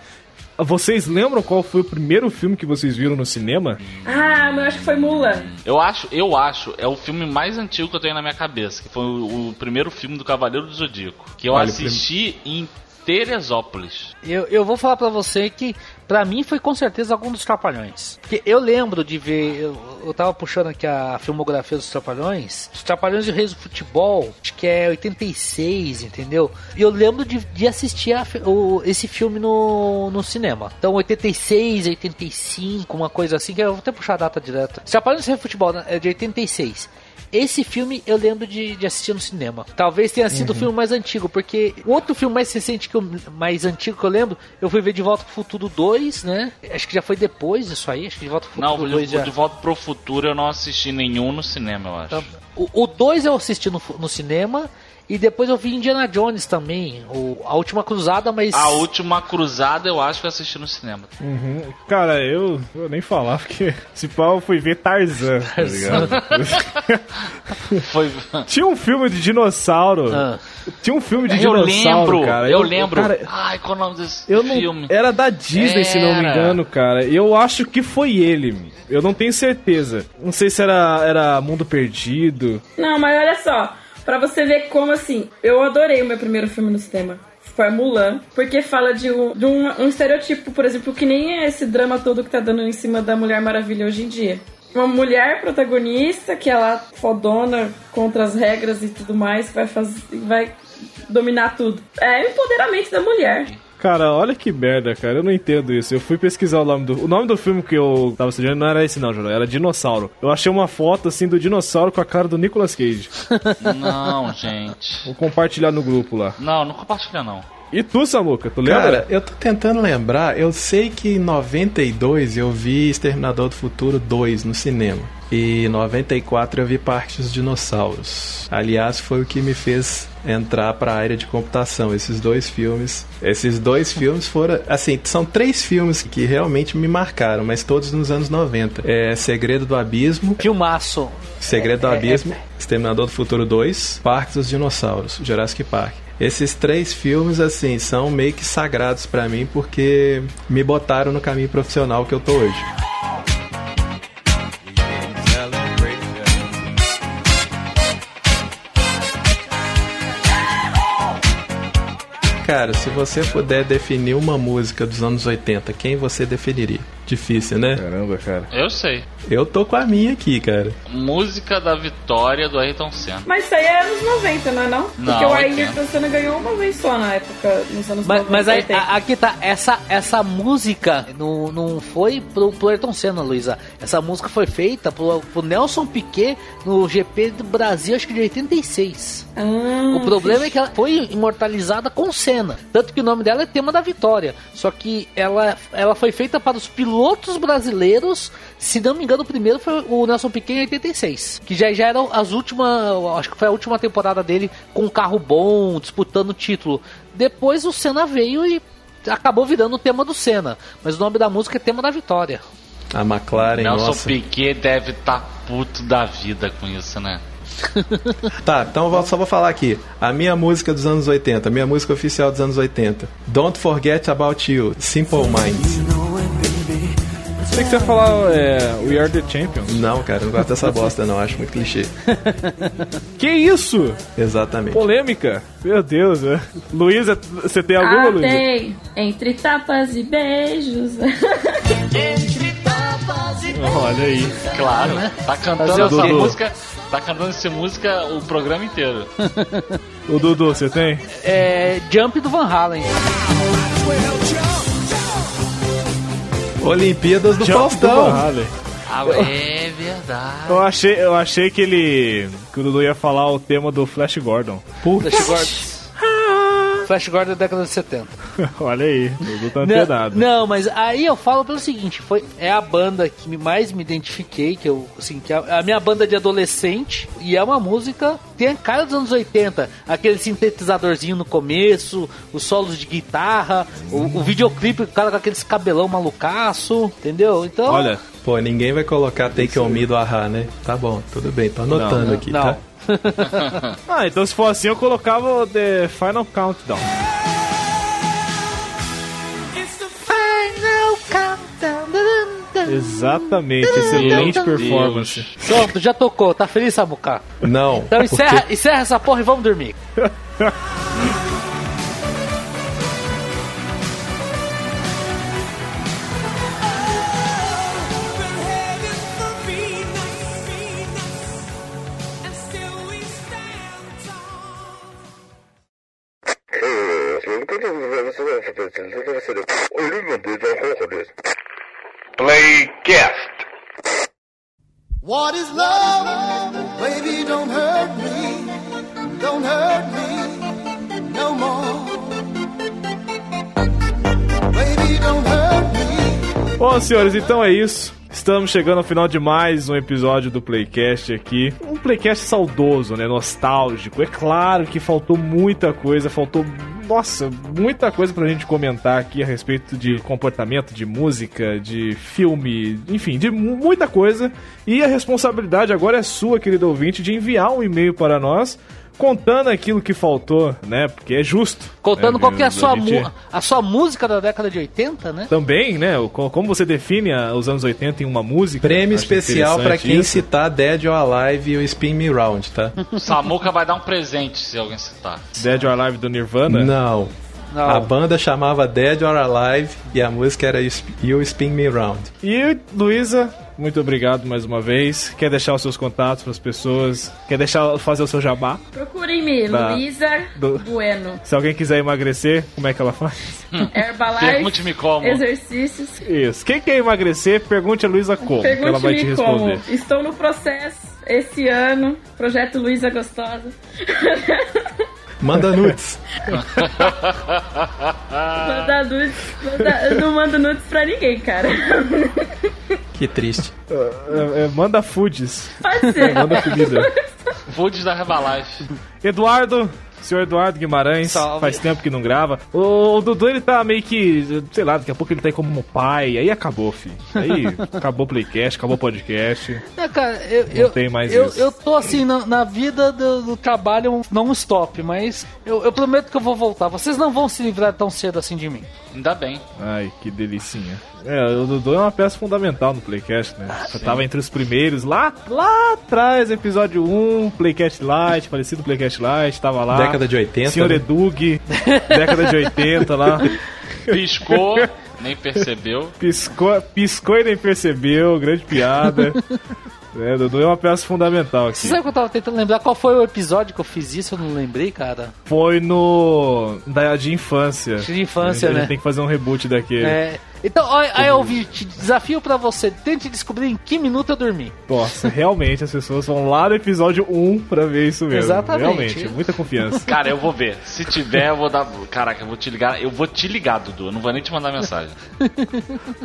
Vocês lembram qual foi o primeiro filme que vocês viram no cinema? Ah, mas eu acho que foi Mulan. Eu acho, eu acho, é o filme mais antigo que eu tenho na minha cabeça, que foi o, o primeiro filme do Cavaleiro do Zodíaco, que eu Olha, assisti em Teresópolis. Eu, eu vou falar pra você que, pra mim, foi com certeza algum dos Trapalhões. Porque eu lembro de ver, eu, eu tava puxando aqui a filmografia dos Trapalhões, os Trapalhões e o Reis do Futebol, acho que é 86, entendeu? E eu lembro de, de assistir a o- esse filme no, no cinema. Então, 86, 85, uma coisa assim, que eu vou até puxar a data direta. Os Trapalhões e o Reis do Futebol né, é de 86. Esse filme eu lembro de, de assistir no cinema. Talvez tenha sido o filme mais antigo, porque o outro filme mais recente que eu, mais antigo que eu lembro, eu fui ver De Volta pro Futuro 2, né? Acho que já foi depois disso aí, acho que De Volta pro Não, Futuro de, 2 já. de Volta pro Futuro eu não assisti nenhum no cinema, eu acho. Tá. O 2 eu assisti no, no cinema e depois eu vi Indiana Jones também, o, A Última Cruzada, mas A Última Cruzada eu acho que eu assisti no cinema. Uhum. Cara, eu, eu nem falar, porque esse pau eu fui ver Tarzan, tá ligado? [LAUGHS] Foi... Tinha um filme de dinossauro. Ah. Tinha um filme de eu dinossauro, lembro, cara. eu lembro. Cara, Ai, qual é o nome desse eu não, filme? Era da Disney, se não me Era. engano, cara. Eu acho que foi ele. Eu não tenho certeza. Não sei se era, era Mundo Perdido. Não, mas olha só, pra você ver como assim, eu adorei o meu primeiro filme no cinema. Foi Mulan, porque fala de, um, de um, um estereotipo, por exemplo, que nem é esse drama todo que tá dando em cima da Mulher Maravilha hoje em dia. Uma mulher protagonista que ela fodona contra as regras e tudo mais, vai fazer, vai dominar tudo. É empoderamento da mulher. Cara, olha que merda, cara. Eu não entendo isso. Eu fui pesquisar o nome do. O nome do filme que eu tava assistindo não era esse, não, Júlio. Era Dinossauro. Eu achei uma foto assim do dinossauro com a cara do Nicolas Cage. Não, gente. Vou compartilhar no grupo lá. Não, não compartilha não. E tu, Samuca, tu lembra? Cara, eu tô tentando lembrar. Eu sei que em 92 eu vi Exterminador do Futuro 2 no cinema. E em 94 eu vi Parque dos Dinossauros. Aliás, foi o que me fez entrar para a área de computação. Esses dois filmes, esses dois filmes foram, assim, são três filmes que realmente me marcaram, mas todos nos anos 90. É Segredo do Abismo, Filmaço. Segredo do É, é, Abismo, Exterminador do Futuro 2, Parque dos Dinossauros, Jurassic Park. Esses três filmes, assim, são meio que sagrados pra mim porque me botaram no caminho profissional que eu tô hoje. Cara, se você puder definir uma música dos anos 80, quem você definiria? Difícil, né? Caramba, cara. Eu sei. Eu tô com a minha aqui, cara. Música da vitória do Ayrton Senna. Mas isso aí é anos 90, não é não? Porque Não, o 80. Ayrton Senna ganhou uma vez só na época, nos anos Mas, 90. mas aí, 80. a- aqui tá, essa, essa música não, não foi pro, pro Ayrton Senna, Luísa. Essa música foi feita pro, pro Nelson Piquet no GP do Brasil, acho que de 86. Ah, O problema é que ela foi imortalizada com Senna. Tanto que o nome dela é tema da vitória. Só que ela, ela foi feita para os pilotos brasileiros. Se não me engano, o primeiro foi o Nelson Piquet em 86. Que já, já era as últimas. Acho que foi a última temporada dele com um carro bom, disputando o título. Depois o Senna veio e acabou virando o tema do Senna. Mas o nome da música é tema da vitória. A McLaren, Nelson nossa. Piquet deve estar puto da vida com isso, né? [LAUGHS] Tá, então eu só vou falar aqui. A minha música dos anos 80, a minha música oficial dos anos 80. Don't Forget About You, Simple Minds. Sei que você ia falar é, We Are The Champions. Não, cara, eu não gosto dessa bosta não, acho muito clichê. [LAUGHS] Que isso? Exatamente. Polêmica? Meu Deus, né? Luísa, você tem alguma, Ah, Luísa? tem. Entre tapas e beijos. Olha aí. Claro, né? Tá cantando essa Dudu. música. Tá cantando essa música o programa inteiro. O Dudu, você tem? É Jump do Van Halen. Olimpíadas do Jump Faustão. Ah, é verdade. Eu achei, eu achei que ele. que o Dudu ia falar o tema do Flash Gordon. Flash Gordon. Flash Gordon da década de 70. [LAUGHS] Olha aí, Dudu tá Não, não, mas aí eu falo pelo seguinte, foi é a banda que mais me identifiquei, que eu assim, que é a minha banda de adolescente e é uma música tem a cara dos anos 80, aquele sintetizadorzinho no começo, os solos de guitarra, o, o videoclipe, o cara com aqueles cabelão malucaço, entendeu? Então, Olha, Pô, ninguém vai colocar Take On Me do Ahá, né? Tá bom, tudo bem, tô anotando Não, aqui, não. tá? Ah, então se for assim eu colocava o The Final Countdown. Exatamente, excelente Meu performance. pronto, já tocou, tá feliz, Samuca? Não. Então encerra, encerra essa porra e vamos dormir. [LAUGHS] Play guest. What is love? Baby, don't hurt me. Don't hurt me no more. Baby, don't hurt me. Bom, senhores, então é isso. Estamos chegando ao final de mais um episódio do Playcast aqui. Um Playcast saudoso, né? Nostálgico. É claro que faltou muita coisa, faltou, nossa, muita coisa pra gente comentar aqui a respeito de comportamento, de música, de filme, enfim, de mu- muita coisa. E a responsabilidade agora é sua, querido ouvinte, de enviar um e-mail para nós contando aquilo que faltou, né? Porque é justo. Contando né? qual que é a sua, gente- mu- a sua música da década de 80, né? Também, né? Como você define a- os anos 80 em uma música? Prêmio especial pra interessante quem isso. citar Dead or Alive e o Spin Me Round, tá? [LAUGHS] Samuca vai dar um presente se alguém citar. Dead or Alive do Nirvana? Não. Não. A banda chamava Dead or Alive e a música era You Spin Me Round. E Luísa, muito obrigado mais uma vez. Quer deixar os seus contatos para as pessoas? Quer deixar fazer o seu jabá? Procurem-me, Tá. Luísa Do- Bueno. Se alguém quiser emagrecer, como é que ela faz? Herbalife, Pergunte-me como. exercícios. Isso. Quem quer emagrecer, pergunte a Luísa como, que ela vai te Pergunte-me como. responder. Estou no processo esse ano. Projeto Luísa Gostosa. [LAUGHS] Manda nudes. Mandar nudes, eu não mando nudes pra ninguém, cara. [LAUGHS] Que triste. É, é, manda foods. Pode ser. Manda comida. [LAUGHS] Foods da Herbalife. Eduardo, senhor Eduardo Guimarães, Salve. faz tempo que não grava. O, o Dudu, ele tá meio que, sei lá, daqui a pouco ele tá aí como pai, aí acabou, filho. Aí [LAUGHS] acabou o playcast, acabou o podcast. É, cara, eu, eu, tem mais eu, isso. eu tô assim, na, na vida do, do trabalho, não stop, mas eu, eu prometo que eu vou voltar. Vocês não vão se livrar tão cedo assim de mim. Ainda bem. Ai, que delicinha. É, o Dudu é uma peça fundamental no Playcast, né? Já tava entre os primeiros, lá, lá atrás, episódio 1, Playcast Light, falecido Playcast Light, tava lá. Década de 80, Senhor né? Edug, década de 80 lá. Piscou, nem percebeu. Piscou, piscou e nem percebeu, grande piada. É, Dudu é uma peça fundamental aqui. Você sabe que eu tava tentando lembrar qual foi o episódio que eu fiz isso? Eu não lembrei, cara. Foi no. Da, de infância. De infância, a gente né? tem que fazer um reboot daquele. É. Então, ó, aí ouvinte, desafio pra você, tente descobrir em que minuto eu dormi. Nossa, realmente as pessoas vão lá no episódio 1 pra ver isso mesmo. Exatamente. Realmente, muita confiança. Cara, eu vou ver. Se tiver, eu vou dar. Caraca, eu vou te ligar. Eu vou te ligar, Dudu. Eu não vou nem te mandar mensagem.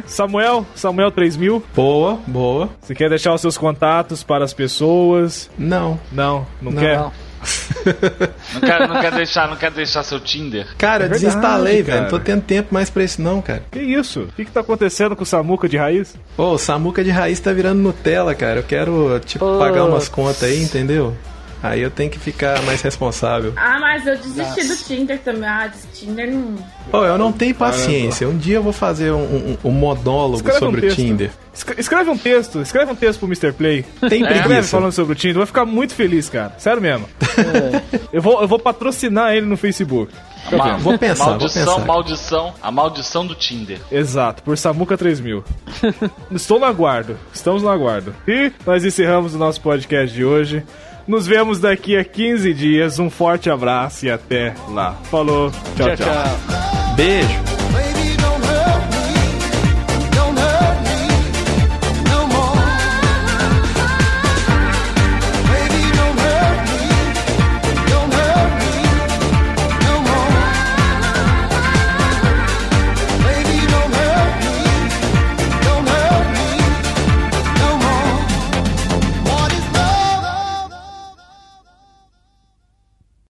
Samuel, Samuel 3000, Boa, boa. você quer deixar os seus contatos para as pessoas? Não. Não, não, Não. quer? Não. Não quer, não quer deixar, não quer deixar seu Tinder? Cara, É eu verdade, desinstalei, velho. cara. Não tô tendo tempo mais pra isso, não, cara. Que isso? O que, que tá acontecendo com o Samuca de raiz? Ô, o Samuca de raiz tá virando Nutella, cara. Eu quero, tipo, Putz. pagar umas contas aí, entendeu? Aí eu tenho que ficar mais responsável. Ah, mas eu desisti do Tinder também. Ah, desse Tinder não. Ô, eu não tenho paciência. Um dia eu vou fazer um, um- um monólogo Escreve um sobre o texto. Tinder. Escre- Escreve um texto, escreve um texto pro Mr. Play. Tem Escreve preguiça. falando sobre o Tinder, vai ficar muito feliz, cara. Sério mesmo. É. [LAUGHS] Eu, vou, eu vou patrocinar ele no Facebook. Ma-. Vou pensar, vou maldição, pensar. maldição. A maldição do Tinder. Exato, por Samuca 3000. [LAUGHS] Estou no aguardo, estamos no aguardo. E nós encerramos o nosso podcast de hoje. Nos vemos daqui a 15 dias. Um forte abraço e até lá. Falou, tchau. tchau. Beijo.